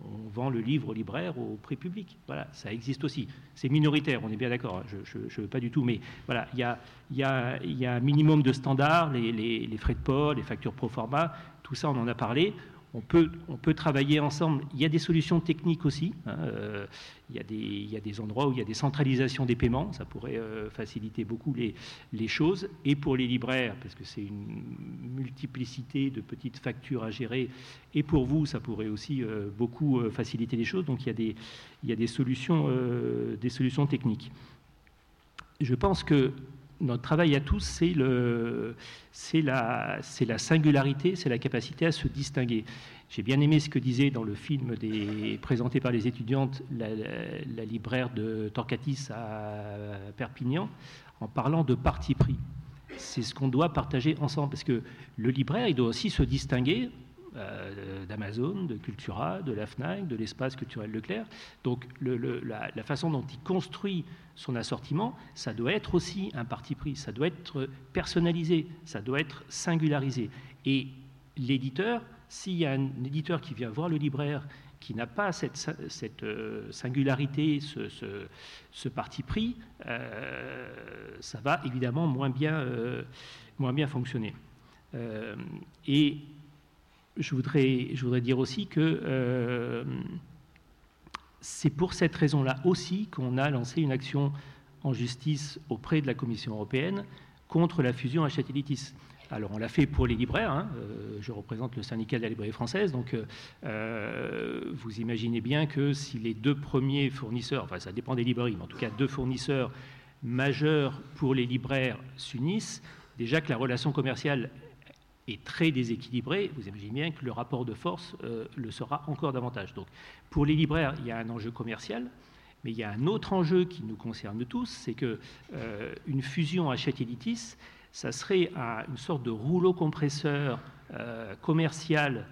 on vend le livre au libraire au prix public. Voilà, ça existe aussi. C'est minoritaire, on est bien d'accord, hein. je ne veux pas du tout, mais voilà, il y a, un minimum de standards, les, les, frais de port, les factures pro forma, tout ça on en a parlé. On peut, travailler ensemble. Il y a des solutions techniques aussi. Hein, euh, il, y a des, endroits où il y a des centralisations des paiements. Ça pourrait euh, faciliter beaucoup les, choses. Et pour les libraires, parce que c'est une multiplicité de petites factures à gérer. Et pour vous, ça pourrait aussi euh, beaucoup faciliter les choses. Donc il y a des, il y a des, solutions, des solutions techniques. Je pense que notre travail à tous, c'est la, la, singularité, c'est la capacité à se distinguer. J'ai bien aimé ce que disait dans le film présenté par les étudiantes la, libraire de Torcatis à Perpignan, en parlant de parti pris. C'est ce qu'on doit partager ensemble, parce que le libraire, il doit aussi se distinguer euh, d'Amazon, de Cultura, de la FNAC, de l'espace culturel Leclerc. Donc la, façon dont il construit son assortiment, ça doit être aussi un parti pris, ça doit être personnalisé, ça doit être singularisé. Et l'éditeur, s'il y a un éditeur qui vient voir le libraire qui n'a pas cette, euh, singularité, ce, parti pris, euh, ça va évidemment moins bien, moins bien fonctionner. et je voudrais, dire aussi que euh, c'est pour cette raison-là aussi qu'on a lancé une action en justice auprès de la Commission européenne contre la fusion Achatellitis. Alors on l'a fait pour les libraires, hein, euh, je représente le syndicat de la librairie française, donc euh, vous imaginez bien que si les deux premiers fournisseurs, enfin ça dépend des librairies, mais en tout cas deux fournisseurs majeurs pour les libraires s'unissent, déjà que la relation commerciale est très déséquilibré, vous imaginez bien que le rapport de force le sera encore davantage. Donc, pour les libraires, il y a un enjeu commercial, mais il y a un autre enjeu qui nous concerne tous, c'est que une fusion Hachette-Editis, ça serait une sorte de rouleau compresseur commercial,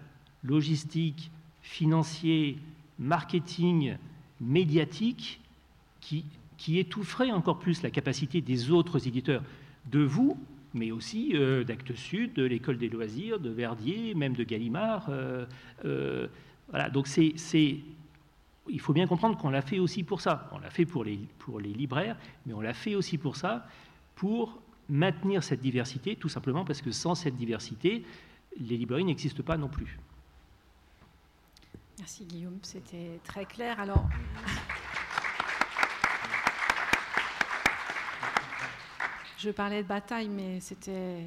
logistique, financier, marketing, médiatique, qui, qui étoufferait encore plus la capacité des autres éditeurs, de vous, mais aussi euh, d'Actes Sud, de l'École des loisirs, de Verdier, même de Gallimard. Euh, euh, voilà, donc c'est, il faut bien comprendre qu'on l'a fait aussi pour ça. On l'a fait pour les, pour les libraires, mais on l'a fait aussi pour ça, pour maintenir cette diversité, tout simplement parce que sans cette diversité, les librairies n'existent pas non plus. Merci Guillaume, c'était très clair. Alors. Je parlais de bataille, mais c'était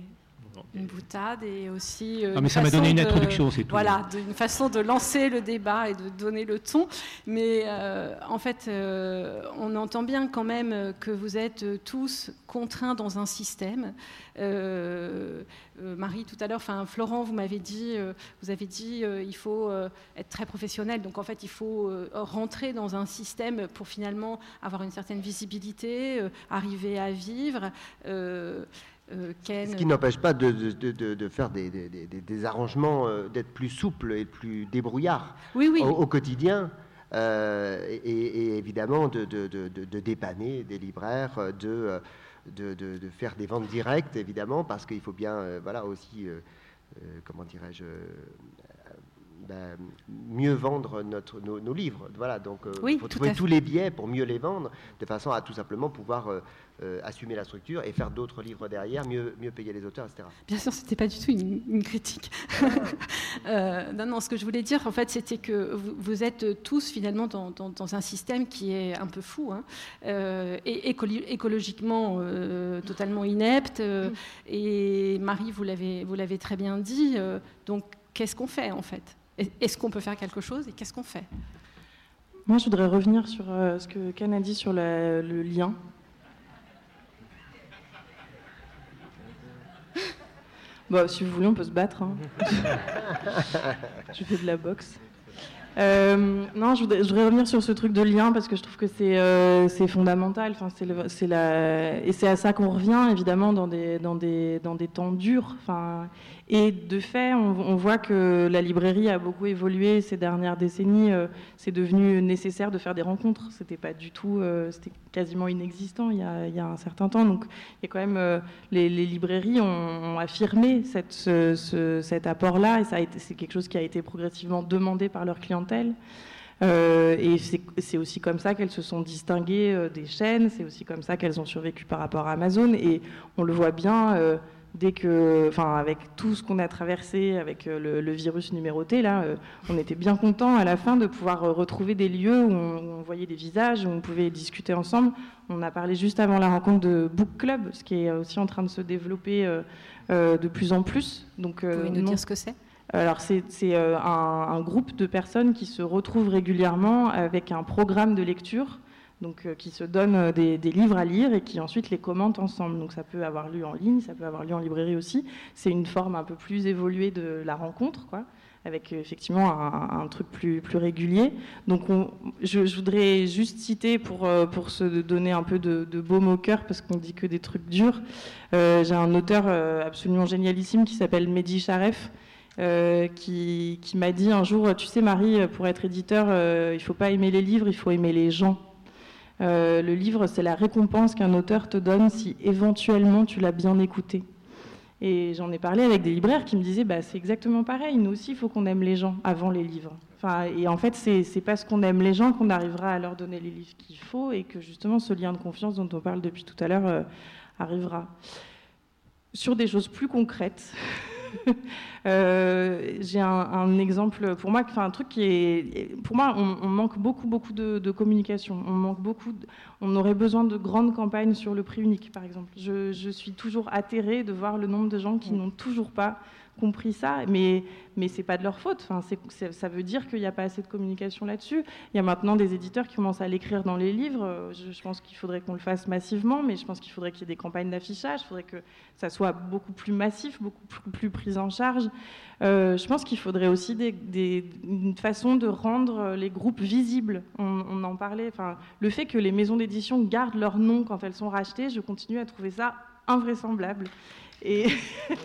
une boutade et aussi. Euh, ah, mais ça m'a donné une introduction, c'est tout. Voilà, une façon de lancer le débat et de donner le ton. Mais euh, en fait, euh, on entend bien quand même que vous êtes tous contraints dans un système. Marie, tout à l'heure, enfin Florent, vous m'avez dit, vous avez dit, il faut être très professionnel. Donc en fait, il faut rentrer dans un système pour finalement avoir une certaine visibilité, arriver à vivre. Euh, Ce qui n'empêche pas de, faire des, arrangements, euh, d'être plus souple et plus débrouillard Au, quotidien. Euh, et, évidemment de, dépanner des libraires, de, faire des ventes directes, évidemment, parce qu'il faut bien voilà, aussi, comment dirais-je, ben, mieux vendre notre, nos, livres. Voilà, donc il faut trouver tous les biais pour mieux les vendre, de façon à tout simplement pouvoir euh, assumer la structure et faire d'autres livres derrière, mieux, mieux payer les auteurs, etc. Bien sûr, ce n'était pas du tout une, critique. euh, non, non, ce que je voulais dire, en fait, c'était que vous, êtes tous finalement dans, dans, un système qui est un peu fou hein, euh, et écologiquement euh, totalement inepte. et Marie, vous l'avez très bien dit. donc, qu'est-ce qu'on fait en fait? Est-ce qu'on peut faire quelque chose et qu'est-ce qu'on fait? Moi, je voudrais revenir sur ce que Ken a dit sur le lien Bon, si vous voulez, on peut se battre. Hein. je fais de la boxe. Euh, non, je voudrais, revenir sur ce truc de lien parce que je trouve que c'est euh, fondamental. Enfin, c'est la, et c'est à ça qu'on revient évidemment dans des, dans des, dans des temps durs. Enfin, et de fait, on, voit que la librairie a beaucoup évolué ces dernières décennies. Euh, c'est devenu nécessaire de faire des rencontres. C'était pas du tout, euh, c'était quasiment inexistant il y, a, un certain temps. Donc, il y a quand même euh, les, librairies ont, affirmé cette, cet apport-là, et ça c'est quelque chose qui a été progressivement demandé par leur clientèle. et c'est aussi comme ça qu'elles se sont distinguées des chaînes, c'est aussi comme ça qu'elles ont survécu par rapport à Amazon. Et on le voit bien dès que, enfin, avec tout ce qu'on a traversé, avec euh, le, virus numéroté, là, euh, on était bien content à la fin de pouvoir euh, retrouver des lieux où on, voyait des visages, où on pouvait discuter ensemble. On a parlé juste avant la rencontre de Book Club, ce qui est aussi en train de se développer de plus en plus. Donc, Vous pouvez nous dire ce que c'est? Alors c'est un, un, groupe de personnes qui se retrouvent régulièrement avec un programme de lecture donc euh, qui se donnent euh, des, livres à lire et qui ensuite les commentent ensemble. Donc ça peut avoir lieu en ligne, ça peut avoir lieu en librairie aussi. C'est une forme un peu plus évoluée de la rencontre, quoi, avec euh, effectivement un, truc plus, régulier. Donc je, voudrais juste citer pour, pour se donner un peu de, de baume au cœur, parce qu'on dit que des trucs durs. J'ai un auteur absolument génialissime qui s'appelle Mehdi Sharef. qui, qui m'a dit un jour, tu sais Marie, pour être éditeur, il ne faut pas aimer les livres, il faut aimer les gens. Euh, le livre, c'est la récompense qu'un auteur te donne si éventuellement tu l'as bien écouté. Et j'en ai parlé avec des libraires qui me disaient bah, c'est exactement pareil, nous aussi, il faut qu'on aime les gens avant les livres. Enfin, et en fait, c'est parce qu'on aime les gens qu'on arrivera à leur donner les livres qu'il faut et que justement ce lien de confiance dont on parle depuis tout à l'heure euh, arrivera. Sur des choses plus concrètes, Euh, j'ai un, exemple pour moi, enfin un truc qui est, pour moi, on, manque beaucoup, beaucoup de, communication. On manque beaucoup. on aurait besoin de grandes campagnes sur le prix unique, par exemple. Je, suis toujours atterrée de voir le nombre de gens qui n'ont toujours pas compris ça, mais, mais ce n'est pas de leur faute. Enfin, ça veut dire qu'il n'y a pas assez de communication là-dessus. Il y a maintenant des éditeurs qui commencent à l'écrire dans les livres. Je, pense qu'il faudrait qu'on le fasse massivement, mais je pense qu'il faudrait qu'il y ait des campagnes d'affichage, il faudrait que ça soit beaucoup plus massif, beaucoup plus pris en charge. Euh, je pense qu'il faudrait aussi une façon de rendre les groupes visibles. On, en parlait. Enfin, le fait que les maisons d'édition gardent leur nom quand elles sont rachetées, je continue à trouver ça invraisemblable. Et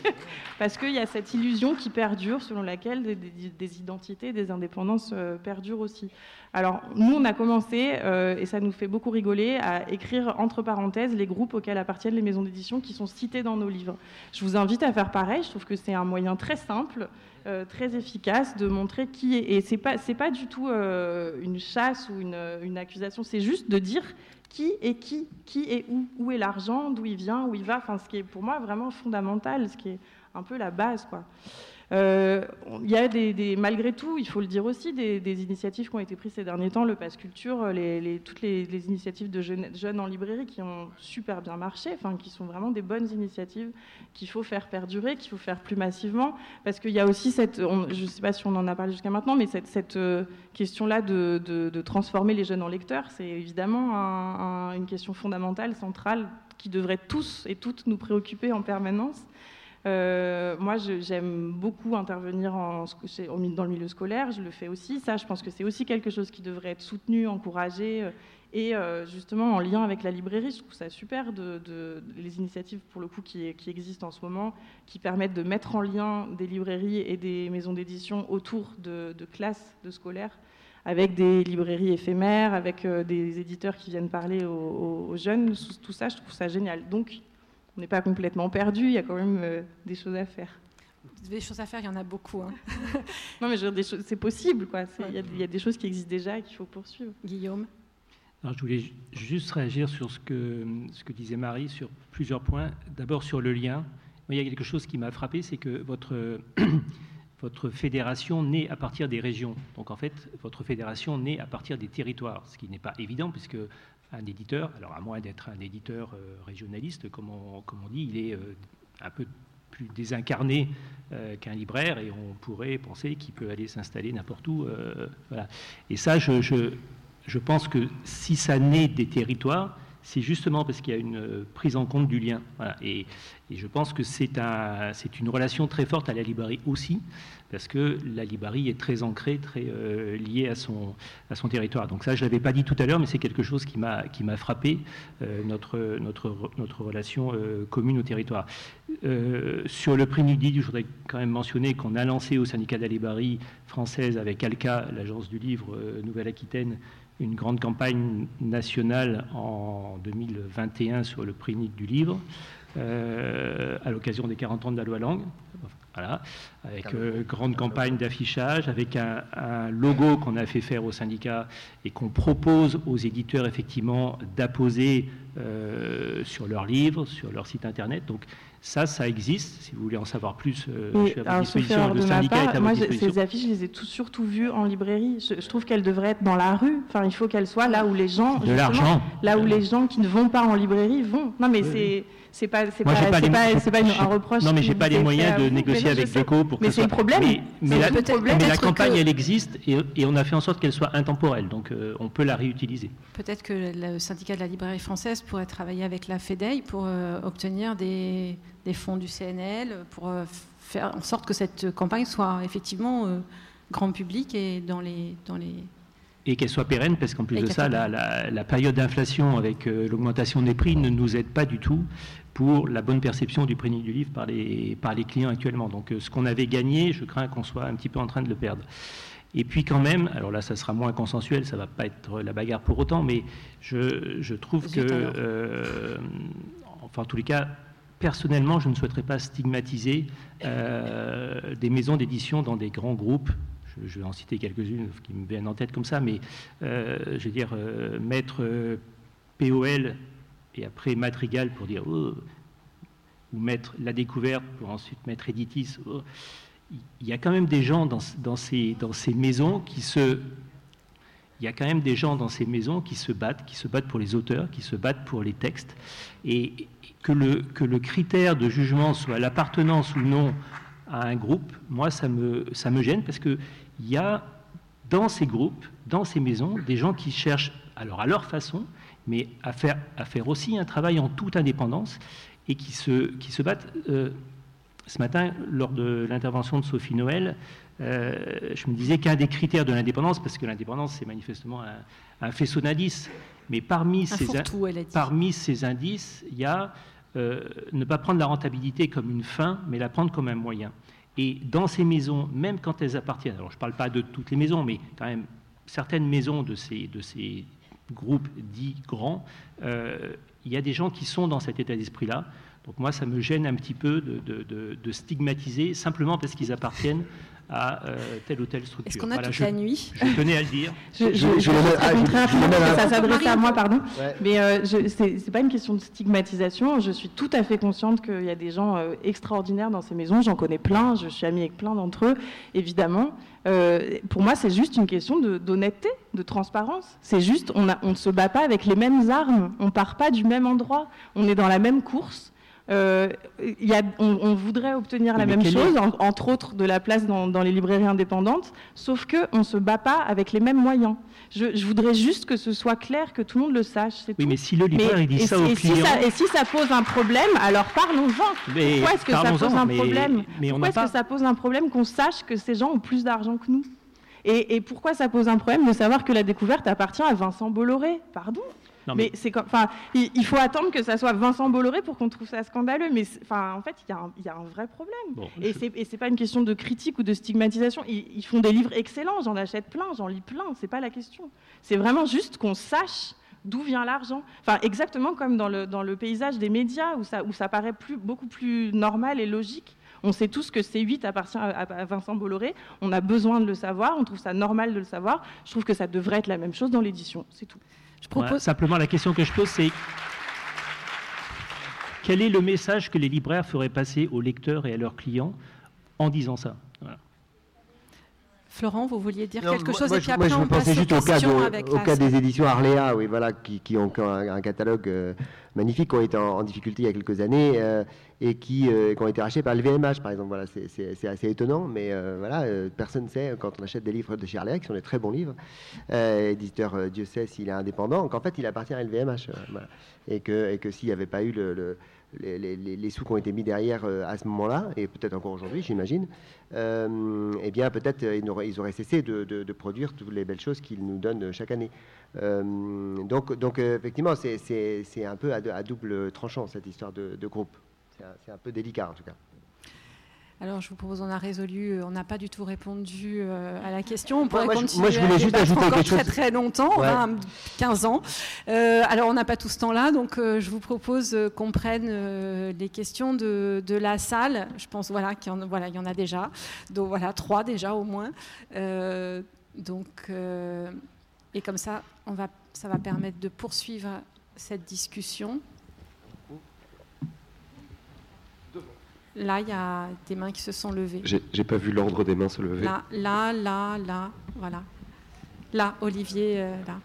parce qu'il y a cette illusion qui perdure, selon laquelle des, identités, des indépendances euh, perdurent aussi. Alors, nous, on a commencé, euh, et ça nous fait beaucoup rigoler, à écrire entre parenthèses les groupes auxquels appartiennent les maisons d'édition qui sont cités dans nos livres. Je vous invite à faire pareil. Je trouve que c'est un moyen très simple, euh, très efficace de montrer qui est. Et pas, c'est pas du tout une chasse ou une accusation. C'est juste de dire qui est qui, qui est où, où est l'argent, d'où il vient, où il va, enfin, ce qui est pour moi vraiment fondamental, ce qui est un peu la base. Quoi. Euh, il y a des, malgré tout, il faut le dire aussi, des, initiatives qui ont été prises ces derniers temps, le Pass Culture, les, toutes les, initiatives de jeunes, en librairie qui ont super bien marché, qui sont vraiment des bonnes initiatives qu'il faut faire perdurer, qu'il faut faire plus massivement, parce qu'il y a aussi cette, je ne sais pas si on en a parlé jusqu'à maintenant, mais cette, euh, question-là de, transformer les jeunes en lecteurs, c'est évidemment une question fondamentale, centrale, qui devrait tous et toutes nous préoccuper en permanence. Euh, moi, j'aime beaucoup intervenir en, dans le milieu scolaire, je le fais aussi. Ça, je pense que c'est aussi quelque chose qui devrait être soutenu, encouragé, euh, et euh, justement en lien avec la librairie. Je trouve ça super, les initiatives pour le coup qui, qui, existent en ce moment, qui permettent de mettre en lien des librairies et des maisons d'édition autour de, classes de scolaires avec des librairies éphémères, avec des éditeurs qui viennent parler aux, aux, jeunes, tout ça, je trouve ça génial. Donc, on n'est pas complètement perdu, il y a quand même euh, des choses à faire. Des choses à faire, il y en a beaucoup. Hein. non, mais c'est possible, quoi. Il y, a des choses qui existent déjà et qu'il faut poursuivre. Guillaume? Alors, Je voulais juste réagir sur ce que, ce que disait Marie sur plusieurs points. D'abord sur le lien. Il y a quelque chose qui m'a frappé, c'est que votre, votre fédération naît à partir des régions. Donc en fait, votre fédération naît à partir des territoires, ce qui n'est pas évident puisque un éditeur, alors à moins d'être un éditeur euh, régionaliste, comme on, dit, il est euh, un peu plus désincarné euh, qu'un libraire et on pourrait penser qu'il peut aller s'installer n'importe où. Et ça, je, pense que si ça naît des territoires, c'est justement parce qu'il y a une prise en compte du lien. Et, je pense que c'est un, une relation très forte à la librairie aussi, parce que la Libarie est très ancrée, très euh, liée à son, territoire. Donc ça, je ne l'avais pas dit tout à l'heure, mais c'est quelque chose qui m'a frappé, euh, notre, relation euh, commune au territoire. sur le prix Nudie, je voudrais quand même mentionner qu'on a lancé au syndicat de la Libarie française avec ALCA, l'agence du livre Nouvelle-Aquitaine, une grande campagne nationale en 2021 sur le prix du livre, à l'occasion des 40 ans de la loi Langue. Voilà, avec euh, grande campagne d'affichage, avec un, logo qu'on a fait faire au syndicat et qu'on propose aux éditeurs effectivement d'apposer euh, sur leurs livres, sur leur site internet. Donc ça, ça existe. Si vous voulez en savoir plus, euh, je suis à votre disposition. Le syndicat est à moi, Ces affiches, je les ai surtout vues en librairie. Je, trouve qu'elles devraient être dans la rue. Enfin, il faut qu'elles soient là où les gens, de l'argent, là où les gens qui ne vont pas en librairie vont. Non, mais c'est c'est pas, c'est pas, pas, pas, pas un reproche. Non, mais j'ai pas les moyens de négocier avec Deco pour que Mais c'est le problème. Mais, la, mais la, campagne, elle existe et, et, on a fait en sorte qu'elle soit intemporelle, donc euh, on peut la réutiliser. Peut-être que le syndicat de la librairie française pourrait travailler avec la FEDEI pour euh, obtenir des, des, fonds du CNL, pour euh, faire en sorte que cette campagne soit effectivement grand public et dans les, dans les et qu'elle soit pérenne, parce qu'en plus de ça, la, la, période d'inflation avec l'augmentation des prix ne nous aide pas du tout pour la bonne perception du prix du livre par les, par les clients actuellement. Donc euh, ce qu'on avait gagné, je crains qu'on soit un petit peu en train de le perdre. Et puis quand même, alors là ça sera moins consensuel, ça va pas être la bagarre pour autant, mais je, je trouve que, euh, enfin en tous les cas, personnellement, je ne souhaiterais pas stigmatiser euh, des maisons d'édition dans des grands groupes. Je, vais en citer quelques-unes qui me viennent en tête comme ça, mais je veux dire, mettre POL et après Madrigal pour dire oh, ou mettre la découverte pour ensuite mettre Editis. Oh. Il y a quand même des gens dans, ces, dans ces maisons qui se il y a quand même des gens dans ces maisons qui se battent, qui se battent pour les auteurs, qui se battent pour les textes, et que le, que le critère de jugement soit l'appartenance ou non à un groupe, moi, ça me, ça me gêne parce qu'il y a dans ces groupes, dans ces maisons, des gens qui cherchent, alors à leur façon, mais à faire, à faire aussi un travail en toute indépendance et qui se, qui se battent. Euh, ce matin, lors de l'intervention de Sophie Noël, euh, je me disais qu'un des critères de l'indépendance, parce que l'indépendance, c'est manifestement un, un faisceau d'indices, mais parmi, ces, parmi ces indices, il y a euh, ne pas prendre la rentabilité comme une fin, mais la prendre comme un moyen. Et dans ces maisons, même quand elles appartiennent, alors je ne parle pas de toutes les maisons, mais quand même certaines maisons de ces, de ces groupes dits grands, euh, il y a des gens qui sont dans cet état d'esprit-là. Donc moi, ça me gêne un petit peu de stigmatiser simplement parce qu'ils appartiennent à euh, telle ou telle structure. Est-ce qu'on a toute la nuit Je tenais à le dire. je, je, je, je ça s'adresse à moi, pardon. Mais euh, ce n'est pas une question de stigmatisation. Je suis tout à fait consciente qu'il y a des gens euh, extraordinaires dans ces maisons. J'en connais plein. Je suis amie avec plein d'entre eux, évidemment. Euh, pour moi, c'est juste une question d'honnêteté, de, transparence. C'est juste, on, a, on ne se bat pas avec les mêmes armes. On part pas du même endroit. On est dans la même course. Euh, y a, on, voudrait obtenir la même chose, entre autres de la place dans, les librairies indépendantes, sauf qu'on ne se bat pas avec les mêmes moyens. Je, voudrais juste que ce soit clair, que tout le monde le sache. Oui, mais si le libraire il dit ça au client... et si ça pose un problème, alors parlons-en. Pourquoi est-ce que ça pose un problème Pourquoi est-ce que ça pose un problème qu'on sache que ces gens ont plus d'argent que nous? Et, et, pourquoi ça pose un problème de savoir que la découverte appartient à Vincent Bolloré? Pardon mais, c'est enfin, il, faut attendre que ça soit Vincent Bolloré pour qu'on trouve ça scandaleux. Mais enfin, en fait, il y, a un vrai problème. et ce c'est pas une question de critique ou de stigmatisation. Ils, font des livres excellents, j'en achète plein, j'en lis plein. C'est pas la question. C'est vraiment juste qu'on sache d'où vient l'argent. Enfin, exactement comme dans le, dans le paysage des médias où ça, où ça paraît plus, beaucoup plus normal et logique. On sait tous que C8 appartient à Vincent Bolloré. On a besoin de le savoir. On trouve ça normal de le savoir. Je trouve que ça devrait être la même chose dans l'édition. C'est tout simplement, la question que je pose, c'est quel est le message que les libraires feraient passer aux lecteurs et à leurs clients en disant ça? Florent, vous vouliez dire quelque chose et puis après, je on pensais juste au cas, au cas des éditions Arléa, oui, voilà, qui, ont un, catalogue euh, magnifique, qui ont été en, difficulté il y a quelques années euh, et qui, euh, qui, ont été rachetés par le VMH, par exemple. Voilà, c'est assez étonnant, mais voilà, personne ne sait quand on achète des livres de chez Arléa, qui sont des très bons livres. éditeur, Dieu sait s'il est indépendant, qu'en fait, il appartient à LVMH. Voilà. Et que, et que s'il n'y avait pas eu le les, sous qui ont été mis derrière euh, à ce moment-là, et peut-être encore aujourd'hui, j'imagine, euh, eh bien peut-être euh, ils, auraient cessé de, produire toutes les belles choses qu'ils nous donnent chaque année. donc, effectivement, c'est un peu à, double tranchant cette histoire de groupe. C'est un peu délicat en tout cas. Alors, je vous propose, on a résolu, euh, on n'a pas du tout répondu euh, à la question. On pourrait moi, continuer moi, je voulais juste ajouter encore quelque très, très longtemps, 15 ans. Euh, alors, on n'a pas tout ce temps-là, donc je vous propose qu'on prenne les questions de, la salle. Je pense voilà, qu'il y, en, voilà, il y en a déjà. Donc, voilà, trois déjà au moins. donc, et comme ça, on va, ça va permettre de poursuivre cette discussion. Là, il y a des mains qui se sont levées. J'ai pas vu l'ordre des mains se lever. Là, là, là, là, voilà. Là, Olivier, euh, là.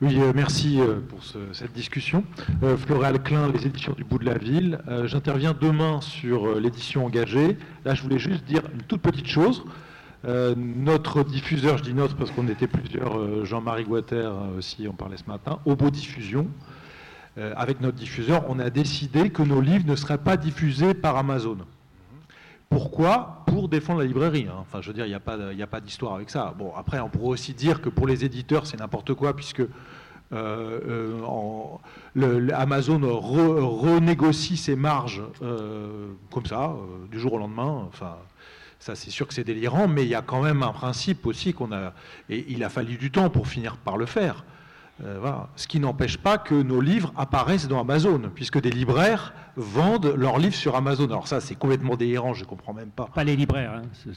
Oui, euh, merci euh, pour cette discussion. Floréal Klein, les éditions du bout de la ville. J'interviens demain sur l'édition engagée. Là, je voulais juste dire une toute petite chose. notre diffuseur, je dis notre parce qu'on était plusieurs, Jean-Marie Guater aussi, on parlait ce matin, Obo Diffusion, euh, avec notre diffuseur, on a décidé que nos livres ne seraient pas diffusés par Amazon. Pourquoi? Pour défendre la librairie. Hein. Enfin, je veux dire, il n'y a pas, d'histoire avec ça. Bon, après, on pourrait aussi dire que pour les éditeurs, c'est n'importe quoi, puisque euh, euh, Amazon renégocie ses marges comme ça, du jour au lendemain. Enfin, ça, c'est sûr que c'est délirant, mais il y a quand même un principe aussi qu'on a. Et il a fallu du temps pour finir par le faire. Euh, Ce qui n'empêche pas que nos livres apparaissent dans Amazon, puisque des libraires vendent leurs livres sur Amazon. Alors ça, c'est complètement délirant, je ne comprends même pas. Pas les libraires, hein.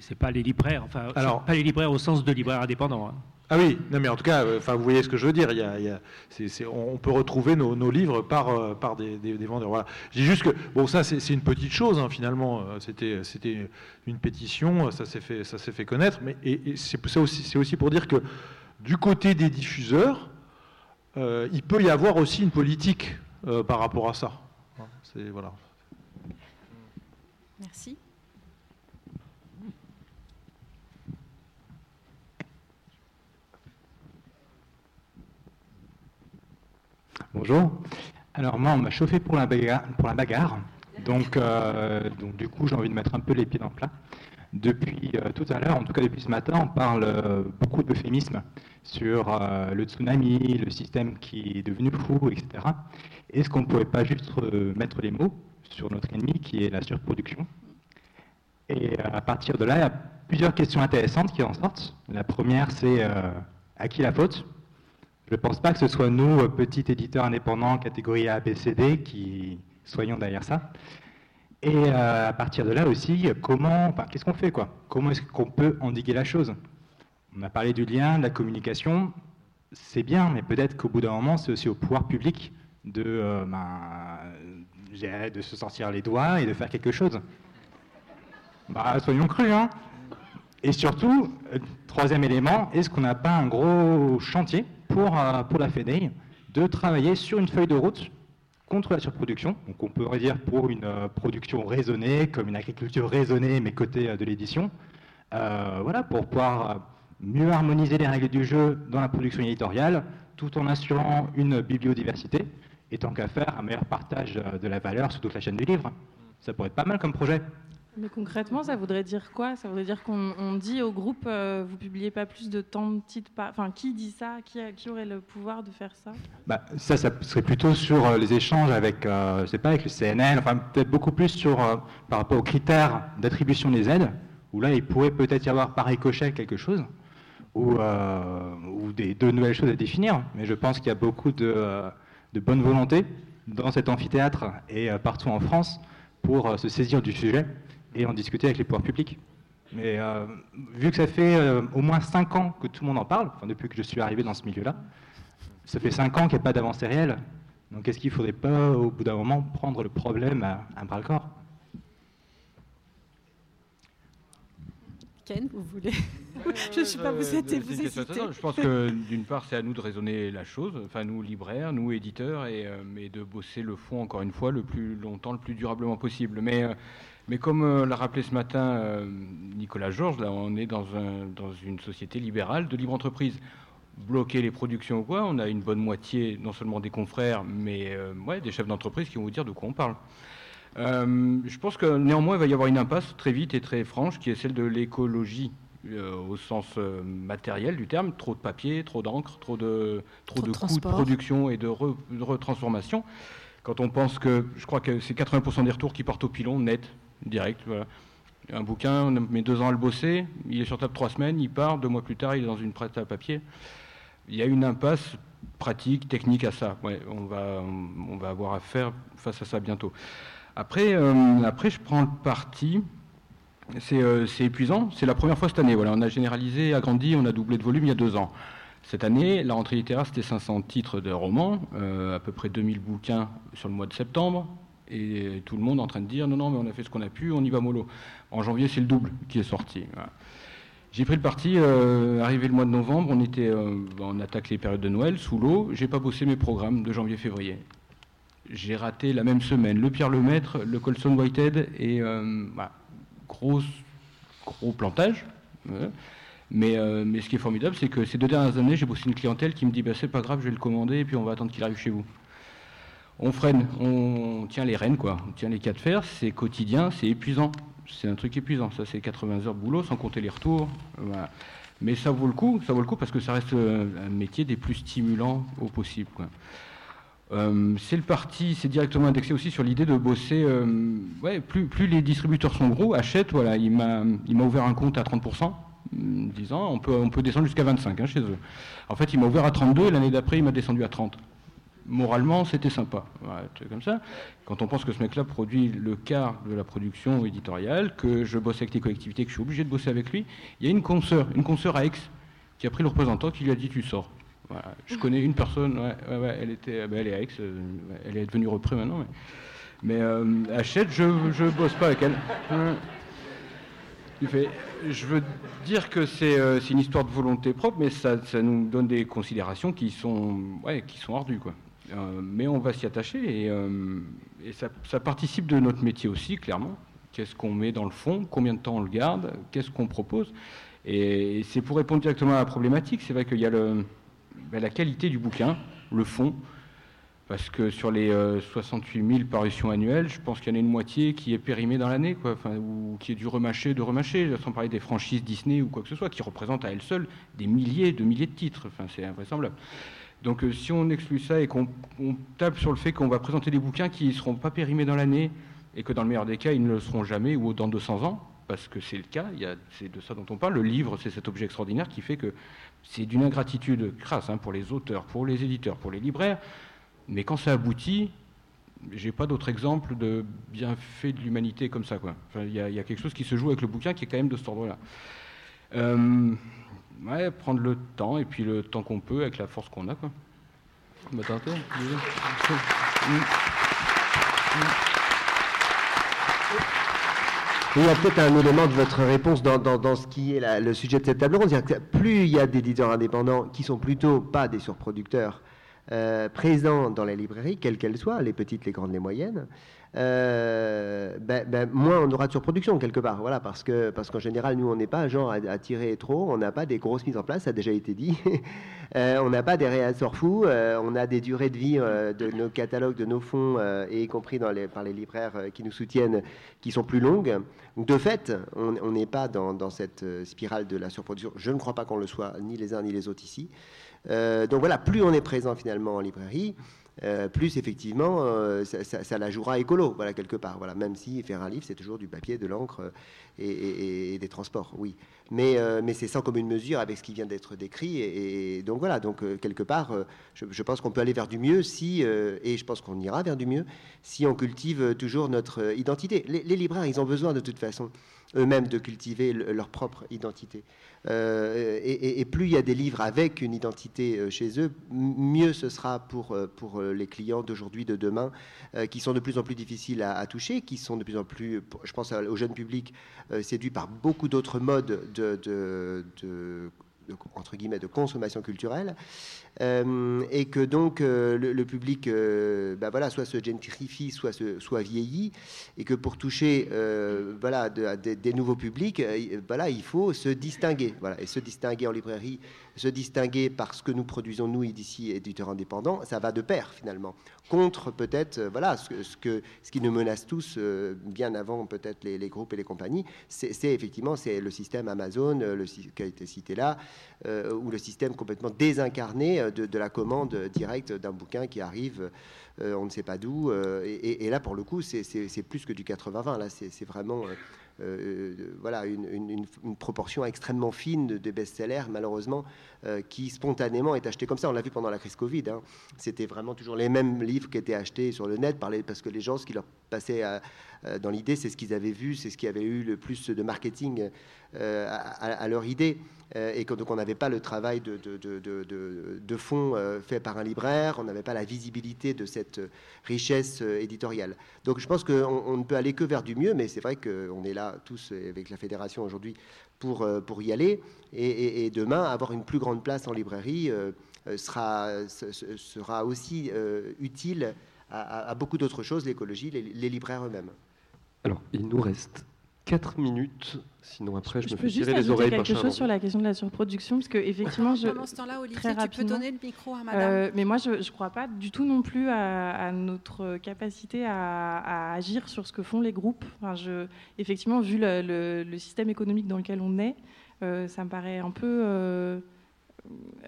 c'est pas les libraires, enfin, Alors, pas les libraires au sens de libraires indépendants. Hein. Ah oui, non mais en tout cas, euh, enfin, vous voyez ce que je veux dire. Il y on peut retrouver nos, livres par, euh, par des, vendeurs. Voilà. Je dis juste que bon, ça c'est une petite chose hein, finalement. C'était une pétition, ça s'est fait ça fait connaître. Mais et, c'est aussi, aussi pour dire que du côté des diffuseurs, euh, il peut y avoir aussi une politique euh, par rapport à ça. Voilà. Merci. Bonjour. Alors moi, on m'a chauffé pour la bagarre. Pour la bagarre. Donc, euh, donc du coup, j'ai envie de mettre un peu les pieds dans le plat. Depuis euh, tout à l'heure, en tout cas depuis ce matin, on parle euh, beaucoup d'euphémismes sur le tsunami, le système qui est devenu fou, etc. Est-ce qu'on ne pourrait pas juste mettre les mots sur notre ennemi qui est la surproduction? Et à partir de là, il y a plusieurs questions intéressantes qui en sortent. La première, c'est à qui la faute? Je ne pense pas que ce soit nous, euh, petits éditeurs indépendants, catégorie A, B, C, D, qui soyons derrière ça. Et euh, à partir de là aussi, comment, qu'est-ce qu'on fait quoi? Comment est-ce qu'on peut endiguer la chose? On a parlé du lien, de la communication, c'est bien, mais peut-être qu'au bout d'un moment, c'est aussi au pouvoir public de, euh, ben, de se sortir les doigts et de faire quelque chose. Bah, soyons crus, hein. Et surtout, troisième élément, est-ce qu'on n'a pas un gros chantier pour, euh, pour la FEDEI de travailler sur une feuille de route contre la surproduction. Donc on pourrait dire pour une euh, production raisonnée, comme une agriculture raisonnée, mais côté euh, de l'édition. voilà, pour pouvoir mieux harmoniser les règles du jeu dans la production éditoriale, tout en assurant une bibliodiversité, et tant qu'à faire, un meilleur partage de la valeur sur toute la chaîne du livre. Ça pourrait être pas mal comme projet. Mais concrètement, ça voudrait dire quoi? Ça voudrait dire qu'on dit au groupe, euh, vous publiez pas plus de tant de titres Enfin, qui dit ça? Qui, qui, aurait le pouvoir de faire ça? Bah, Ça, ça serait plutôt sur euh, les échanges avec, euh, pas, avec le CNL, enfin peut-être beaucoup plus sur, par rapport aux critères d'attribution des aides, où là, il pourrait peut-être y avoir par ricochet quelque chose, ou, ou des, de nouvelles choses à définir. Mais je pense qu'il y a beaucoup de, de bonne volonté dans cet amphithéâtre et partout en France pour se saisir du sujet et en discuter avec les pouvoirs publics. Mais euh, vu que ça fait euh, au moins 5 ans que tout le monde en parle, enfin, depuis que je suis arrivé dans ce milieu-là, ça fait 5 ans qu'il n'y a pas d'avancée réelle. Donc est-ce qu'il ne faudrait pas, au bout d'un moment, prendre le problème à, à bras-le-corps Ken, vous voulez? Je ne sais pas, vous êtes vous Je pense que d'une part, c'est à nous de raisonner la chose, enfin nous libraires, nous éditeurs, et, euh, de bosser le fond encore une fois le plus longtemps, le plus durablement possible. Mais mais comme euh, l'a rappelé ce matin euh, Nicolas Georges, là, on est dans, une société libérale de libre entreprise. Bloquer les productions ou quoi, on a une bonne moitié, non seulement des confrères, mais euh, ouais, des chefs d'entreprise qui vont vous dire de quoi on parle. je pense que néanmoins, il va y avoir une impasse très vite et très franche, qui est celle de l'écologie au sens matériel du terme, trop de papier, trop d'encre, trop de, trop, de, coûts de production et de, retransformation. Quand on pense que, je crois que c'est 80% des retours qui partent au pilon net direct. Voilà. Un bouquin, on met deux ans à le bosser, il est sur table trois semaines, il part, deux mois plus tard, il est dans une prête à papier. Il y a une impasse pratique, technique à ça. On, va, on va avoir à faire face à ça bientôt. Après, euh, après je prends le parti. Euh, c'est épuisant. C'est la première fois cette année. Voilà, on a généralisé, agrandi, on a doublé de volume il y a deux ans. Cette année, la rentrée littéraire, c'était 500 titres de romans, euh, à peu près 2000 bouquins sur le mois de septembre, et tout le monde en train de dire non, non, mais on a fait ce qu'on a pu, on y va mollo. En janvier, c'est le double qui est sorti. J'ai pris le parti, euh, arrivé le mois de novembre, on, était, euh, attaque les périodes de Noël, sous l'eau, j'ai pas bossé mes programmes de janvier-février. J'ai raté la même semaine le Pierre Lemaître, le Colson Whitehead et euh, gros, gros plantage. Mais, mais, ce qui est formidable, c'est que ces deux dernières années, j'ai bossé une clientèle qui me dit bah, c'est pas grave, je vais le commander et puis on va attendre qu'il arrive chez vous on freine, on tient les rênes, quoi. On tient les cas de fer, c'est quotidien, c'est épuisant. C'est un truc épuisant, ça c'est 80 heures de boulot, sans compter les retours. Mais ça vaut le coup, ça vaut le coup parce que ça reste euh, un métier des plus stimulants au possible. Euh, c'est le parti, c'est directement indexé aussi sur l'idée de bosser. Euh, plus, les distributeurs sont gros, achètent. Voilà, il m'a, ouvert un compte à 30%, disant on peut, descendre jusqu'à 25 hein, chez eux. En fait, il m'a ouvert à 32 et l'année d'après, il m'a descendu à 30 moralement, c'était sympa. comme ça. Quand on pense que ce mec-là produit le quart de la production éditoriale, que je bosse avec les collectivités, que je suis obligé de bosser avec lui, il y a une consoeur, une consoeur à Aix, qui a pris le représentant, qui lui a dit tu sors. Je connais une personne, elle était, bah, elle est à Aix, euh, elle est devenue repris maintenant, mais, euh, achète, je ne bosse pas avec elle. je veux dire que euh, c'est une histoire de volonté propre, mais ça, nous donne des considérations qui sont, ouais, qui sont ardues. Quoi. Euh, mais on va s'y attacher et, euh, ça, participe de notre métier aussi, clairement. Qu'est-ce qu'on met dans le fond? Combien de temps on le garde? Qu'est-ce qu'on propose? Et c'est pour répondre directement à la problématique, c'est vrai qu'il y a ben, la qualité du bouquin, le fond, parce que sur les 68 euh, 000 parutions annuelles, je pense qu'il y en a une moitié qui est périmée dans l'année, quoi, ou qui est du remâché, de remâché, sans parler des franchises Disney ou quoi que ce soit, qui représentent à elles seules des milliers de milliers de titres. Enfin, c'est invraisemblable. Donc euh, si on exclut ça et qu'on tape sur le fait qu'on va présenter des bouquins qui ne seront pas périmés dans l'année et que dans le meilleur des cas, ils ne le seront jamais ou dans 200 ans, parce que c'est le cas, c'est de ça dont on parle. Le livre, c'est cet objet extraordinaire qui fait que c'est d'une ingratitude crasse hein, pour les auteurs, pour les éditeurs, pour les libraires, mais quand ça aboutit, j'ai pas d'autre exemple de bienfait de l'humanité comme ça. Il y, a quelque chose qui se joue avec le bouquin qui est quand même de cet ordre-là. Euh, ouais, prendre le temps, et puis le temps qu'on peut, avec la force qu'on a. Quoi. Bah, il y a peut-être un élément de votre réponse dans, dans, ce qui est le sujet de cette table ronde. Plus il y a d'éditeurs indépendants qui sont plutôt pas des surproducteurs, euh, présents dans les librairies, quelles qu'elles soient, les petites, les grandes, les moyennes, euh, ben, ben, moins on aura de surproduction quelque part. Voilà, parce que parce qu'en général, nous, on n'est pas genre à, tirer trop, on n'a pas des grosses mises en place, ça a déjà été dit. Euh, on n'a pas des réassorts fous, euh, on a des durées de vie de nos catalogues, de nos fonds, et y compris par les libraires qui nous soutiennent, qui sont plus longues. De fait, on n'est pas dans, cette spirale de la surproduction. Je ne crois pas qu'on le soit, ni les uns ni les autres ici. donc voilà, plus on est présent finalement en librairie, euh, plus effectivement, euh, ça, la jouera écolo, voilà, quelque part. Voilà, même si faire un livre, c'est toujours du papier, de l'encre euh, et, des transports, oui. Mais, mais c'est sans commune mesure avec ce qui vient d'être décrit. Et, donc voilà, donc quelque part, je, pense qu'on peut aller vers du mieux si, et je pense qu'on ira vers du mieux, si on cultive toujours notre identité. Les, les libraires, ils ont besoin de toute façon eux-mêmes de cultiver leur propre identité. Euh, et, plus il y a des livres avec une identité euh, chez eux, mieux ce sera pour, euh, pour les clients d'aujourd'hui, de demain, qui sont de plus en plus difficiles à, toucher, qui sont de plus en plus, je pense au jeune public, séduits par beaucoup d'autres modes de, de, entre guillemets, de consommation culturelle. Euh, et que donc euh, le, public euh, bah voilà, soit se gentrifie, soit, soit vieillit, et que pour toucher voilà, des nouveaux publics, voilà, il faut se distinguer. Voilà, et se distinguer en librairie, se distinguer parce que nous produisons, nous, ici, éditeurs indépendants, ça va de pair finalement. Contre peut-être, voilà, ce, que, ce qui nous menace tous, bien avant peut-être les, groupes et les compagnies, c'est effectivement c'est le système Amazon, le, qui a été cité là, ou le système complètement désincarné de, la commande directe d'un bouquin qui arrive, euh, on ne sait pas d'où. Euh, et, là, pour le coup, c'est plus que du 80-20. Là, c'est vraiment euh, voilà, une, proportion extrêmement fine de, best-sellers, malheureusement, qui spontanément est acheté comme ça. On l'a vu pendant la crise Covid. Hein. C'était vraiment toujours les mêmes livres qui étaient achetés sur le net par parce que les gens, ce qui leur passait dans l'idée, c'est ce qu'ils avaient vu, c'est ce qui avait eu le plus de marketing à, leur idée. Euh, et donc on n'avait pas le travail de, fond euh, fait par un libraire, on n'avait pas la visibilité de cette richesse euh, éditoriale. Donc je pense qu'on ne peut aller que vers du mieux, mais c'est vrai qu'on est là tous avec la fédération aujourd'hui pour, pour y aller, et, demain avoir une plus grande place en librairie sera, sera aussi utile à, beaucoup d'autres choses, l'écologie, les, les libraires eux-mêmes. Alors, il nous reste 4 minutes, sinon après je, je me fais tirer les oreilles. quelque chose sur la question de la surproduction, parce que effectivement, je, pendant ce temps-là, Olivier, tu peux donner le micro à Madame. Euh, mais moi, je ne crois pas du tout non plus à, notre capacité à, agir sur ce que font les groupes. Enfin, je, effectivement, vu le, système économique dans lequel on est, euh, ça me paraît un peu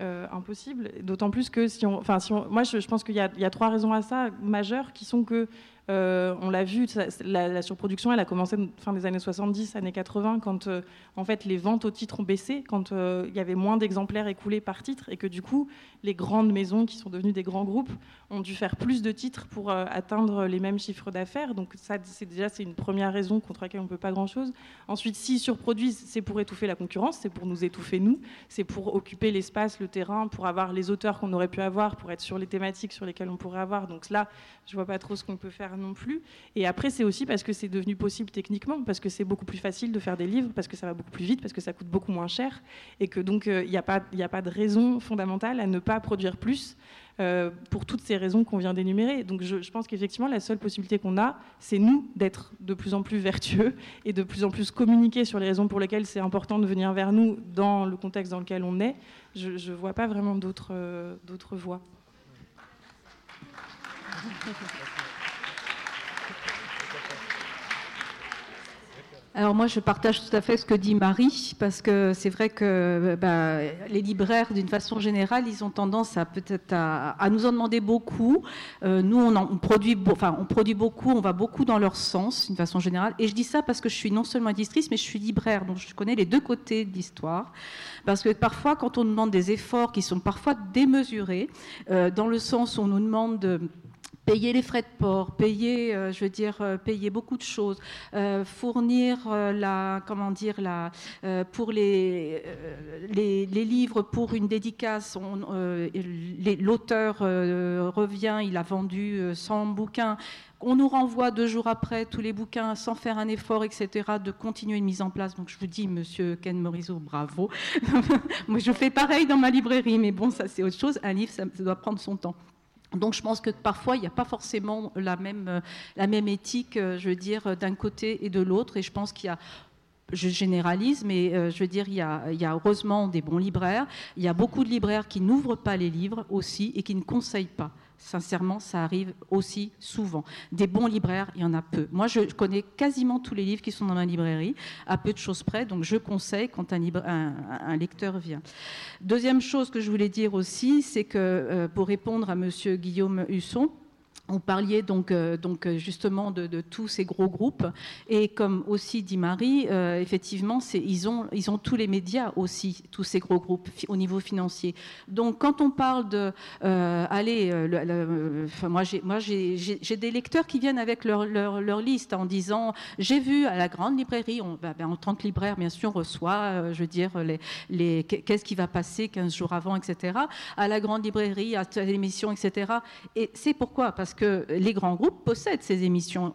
euh, impossible. D'autant plus que si on, enfin, si on, moi, je, pense qu'il y, y, a trois raisons à ça majeures, qui sont que euh, on l'a vu, la, surproduction, elle a commencé fin des années 70, années 80, quand euh, en fait les ventes au titre ont baissé, quand euh, il y avait moins d'exemplaires écoulés par titre, et que du coup, les grandes maisons qui sont devenues des grands groupes ont dû faire plus de titres pour atteindre les mêmes chiffres d'affaires. Donc ça, c'est déjà c'est une première raison contre laquelle on ne peut pas grand-chose. Ensuite, s'ils surproduisent, c'est pour étouffer la concurrence, c'est pour nous étouffer nous, c'est pour occuper l'espace, le terrain, pour avoir les auteurs qu'on aurait pu avoir, pour être sur les thématiques sur lesquelles on pourrait avoir. Donc là, je vois pas trop ce qu'on peut faire non plus. Et après, c'est aussi parce que c'est devenu possible techniquement, parce que c'est beaucoup plus facile de faire des livres, parce que ça va beaucoup plus vite, parce que ça coûte beaucoup moins cher, et que donc il euh, n'y a, pas, de raison fondamentale à ne pas produire plus. euh, pour toutes ces raisons qu'on vient d'énumérer. Donc je, pense qu'effectivement, la seule possibilité qu'on a, c'est nous d'être de plus en plus vertueux et de plus en plus communiquer sur les raisons pour lesquelles c'est important de venir vers nous dans le contexte dans lequel on est. Je ne vois pas vraiment d'autres euh, voies. Alors moi, je partage tout à fait ce que dit Marie, parce que c'est vrai que bah, les libraires, d'une façon générale, ils ont tendance à peut-être à, nous en demander beaucoup. Euh, nous, on, produit, enfin, on produit beaucoup, on va beaucoup dans leur sens, d'une façon générale. Et je dis ça parce que je suis non seulement éditrice, mais je suis libraire, donc je connais les deux côtés de l'histoire. Parce que parfois, quand on demande des efforts qui sont parfois démesurés, euh, dans le sens où on nous demande de payer les frais de port, payer, euh, je veux dire, euh, payer beaucoup de choses, euh, fournir la, comment dire, la, pour les, livres pour une dédicace, l'auteur revient, il a vendu euh, 100 bouquins. On nous renvoie deux jours après tous les bouquins sans faire un effort, etc., de continuer une mise en place. Donc je vous dis, monsieur Ken Morizot, bravo. Moi, je fais pareil dans ma librairie, mais bon, ça c'est autre chose. Un livre, ça doit prendre son temps. Donc je pense que parfois il n'y a pas forcément la même, euh, éthique, euh, je veux dire, euh, d'un côté et de l'autre. Et je pense qu'il y a, je généralise, mais je veux dire, il y a heureusement des bons libraires. Il y a beaucoup de libraires qui n'ouvrent pas les livres aussi et qui ne conseillent pas. Sincèrement, ça arrive aussi souvent. Des bons libraires, il y en a peu. Moi, je connais quasiment tous les livres qui sont dans ma librairie, à peu de choses près, donc je conseille quand un, lecteur vient. Deuxième chose que je voulais dire aussi, c'est que euh, pour répondre à Monsieur Guillaume Husson, on parliez donc, euh, euh, justement de, tous ces gros groupes et comme aussi dit Marie, euh, effectivement, ils, ont, tous les médias aussi, tous ces gros groupes au niveau financier. Donc quand on parle de, allez, moi, j'ai, des lecteurs qui viennent avec leur, liste en disant, j'ai vu à la grande librairie, bah, ben, en tant que libraire, bien sûr, on reçoit, je veux dire, qu'est-ce qui va passer 15 jours avant, etc. À la grande librairie, à telle émission, etc. Et c'est pourquoi? Parce que les grands groupes possèdent ces émissions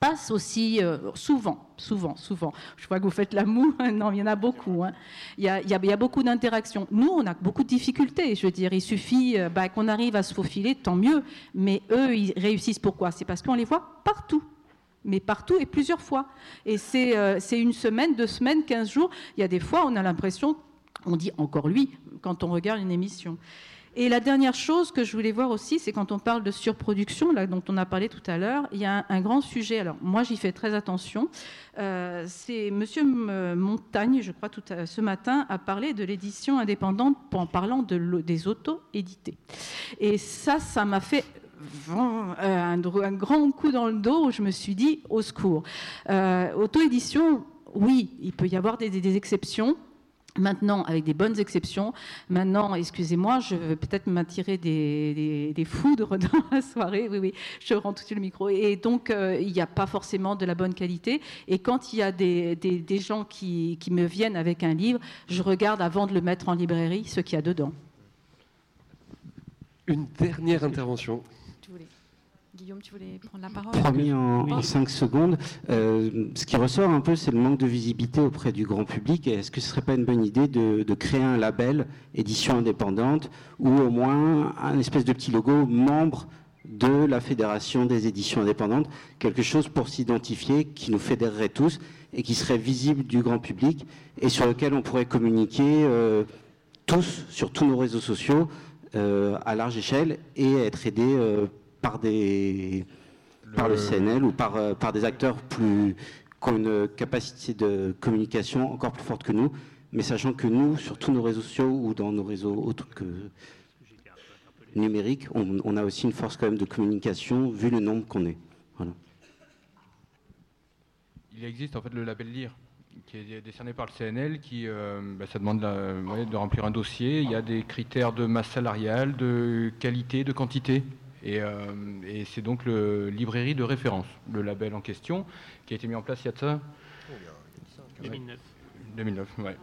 passent aussi euh, souvent, souvent, souvent. Je vois que vous faites la moue. non, il y en a beaucoup. hein. Il, y a, il y a- il y a beaucoup d'interactions. Nous, on a beaucoup de difficultés. Je veux dire, il suffit euh, bah, qu'on arrive à se faufiler, tant mieux. Mais eux, ils réussissent. Pourquoi? C'est parce qu'on les voit partout. Mais partout et plusieurs fois. Et c'est euh, une semaine, deux semaines, quinze jours. Il y a des fois, on a l'impression, on dit encore lui, quand on regarde une émission. Et la dernière chose que je voulais voir aussi, c'est quand on parle de surproduction, là, dont on a parlé tout à l'heure, il y a un, grand sujet. Alors, moi, j'y fais très attention. Euh, c'est Monsieur Montagne, je crois, ce matin, a parlé de l'édition indépendante en parlant des auto-édités. Et ça, ça m'a fait euh, un, grand coup dans le dos où je me suis dit, au secours. Euh, auto-édition, oui, il peut y avoir des exceptions. Maintenant, avec des bonnes exceptions, maintenant, excusez-moi, je vais peut-être m'attirer des, des, des foudres dans la soirée. Oui, oui, je rends tout de suite le micro. Et donc, euh, il n'y a pas forcément de la bonne qualité. Et quand il y a des, gens qui me viennent avec un livre, je regarde avant de le mettre en librairie ce qu'il y a dedans. Une dernière intervention. Guillaume, tu voulais prendre la parole Promis en, Oui. en cinq secondes. Euh, ce qui ressort un peu, c'est le manque de visibilité auprès du grand public. Est-ce que ce serait pas une bonne idée de, de créer un label édition indépendante ou au moins un espèce de petit logo membre de la Fédération des éditions indépendantes, quelque chose pour s'identifier, qui nous fédérerait tous et qui serait visible du grand public et sur lequel on pourrait communiquer euh, tous sur tous nos réseaux sociaux euh, à large échelle et être aidés euh, par des par le CNL ou par, euh, par des acteurs plus, qui ont une capacité de communication encore plus forte que nous, mais sachant que nous, sur tous nos réseaux sociaux ou dans nos réseaux autres que numériques, on, on a aussi une force quand même de communication vu le nombre qu'on est. Voilà. Il existe en fait le label Lire qui est décerné par le CNL, qui euh, bah, ça demande la- ouais, de remplir un dossier. Il y a des critères de masse salariale, de qualité, de quantité. Et, euh, et c'est donc le librairie de référence, le label en question, qui a été mis en place il y a de ça 2009. 2009, ouais.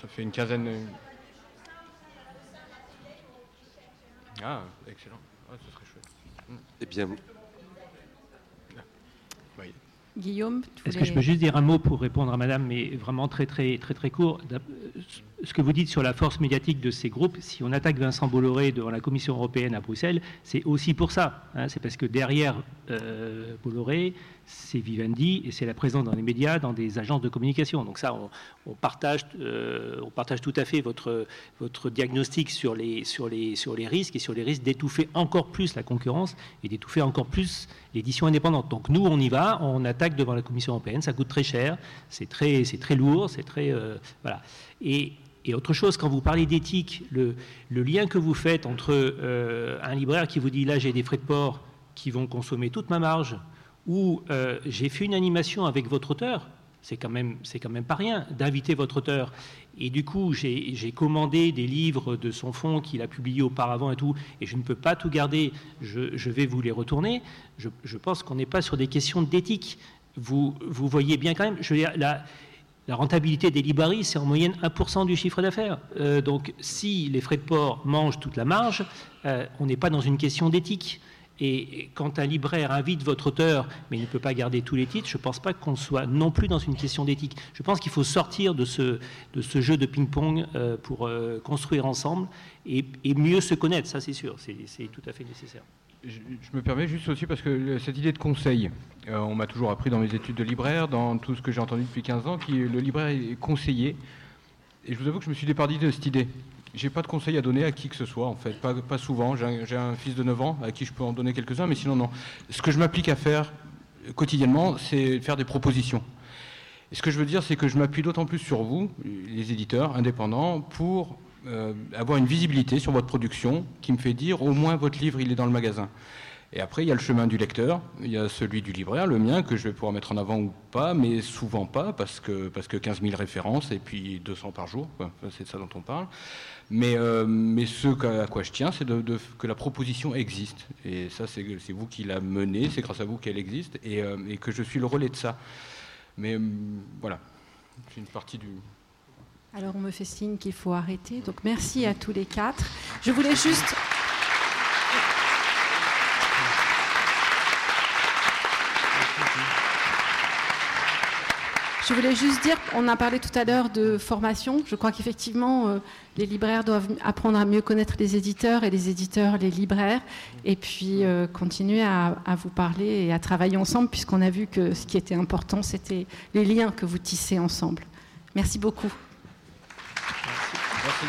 Ça fait une quinzaine. Ah, excellent. Ouais, ce serait chouette. Eh bien, Oui. Guillaume, Est-ce que je peux juste dire un mot pour répondre à Madame, mais vraiment très très très très court? Ce que vous dites sur la force médiatique de ces groupes, si on attaque Vincent Bolloré devant la Commission européenne à Bruxelles, c'est aussi pour ça. Hein. c'est parce que derrière euh, Bolloré, c'est Vivendi et c'est la présence dans les médias, dans des agences de communication. Donc ça, on, partage, euh, on partage tout à fait votre, diagnostic sur les, risques et sur les risques d'étouffer encore plus la concurrence et d'étouffer encore plus l'édition indépendante. Donc nous, on y va, on attaque devant la Commission européenne, ça coûte très cher, c'est très, c'est très lourd, c'est très... Euh, voilà. Et, autre chose, quand vous parlez d'éthique, le, lien que vous faites entre euh, un libraire qui vous dit là j'ai des frais de port qui vont consommer toute ma marge, où euh, j'ai fait une animation avec votre auteur, c'est quand même quand même pas rien d'inviter votre auteur. Et du coup, j'ai commandé des livres de son fonds qu'il a publiés auparavant et tout, et je ne peux pas tout garder. Je, vais vous les retourner. Je, pense qu'on n'est pas sur des questions d'éthique. Vous, vous voyez bien quand même. Je veux dire, la, la rentabilité des librairies, c'est en moyenne 1% du chiffre d'affaires. Euh, donc, si les frais de port mangent toute la marge, euh, on n'est pas dans une question d'éthique. Et quand un libraire invite votre auteur, mais il ne peut pas garder tous les titres, je ne pense pas qu'on soit non plus dans une question d'éthique. Je pense qu'il faut sortir de ce, jeu de ping-pong euh, pour construire ensemble et, mieux se connaître, ça c'est sûr, c'est tout à fait nécessaire. Je, me permets juste aussi parce que cette idée de conseil, euh, on m'a toujours appris dans mes études de libraire, dans tout ce que j'ai entendu depuis 15 ans, que le libraire est conseillé. Et je vous avoue que je me suis départi de cette idée. J'ai pas de conseils à donner à qui que ce soit, en fait, pas, souvent. J'ai un, fils de 9 ans à qui je peux en donner quelques-uns, mais sinon, non. Ce que je m'applique à faire quotidiennement, c'est faire des propositions. Et ce que je veux dire, c'est que je m'appuie d'autant plus sur vous, les éditeurs indépendants, pour euh, avoir une visibilité sur votre production qui me fait dire au moins votre livre, il est dans le magasin. Et après, il y a le chemin du lecteur, il y a celui du libraire, le mien, que je vais pouvoir mettre en avant ou pas, mais souvent pas, parce que, parce que 15 000 références et puis 200 par jour, c'est de ça dont on parle. Mais, euh, mais ce à quoi je tiens, c'est que la proposition existe. Et ça, c'est vous qui la menée, c'est grâce à vous qu'elle existe, et, euh, et, que je suis le relais de ça. Mais voilà, c'est une partie du... Alors on me fait signe qu'il faut arrêter. Donc merci à tous les quatre. Je voulais juste... Je voulais juste dire, on a parlé tout à l'heure de formation. Je crois qu'effectivement, euh, les libraires doivent apprendre à mieux connaître les éditeurs et les éditeurs les libraires, et puis euh, continuer à, vous parler et à travailler ensemble, puisqu'on a vu que ce qui était important, c'était les liens que vous tissez ensemble. Merci beaucoup. Merci.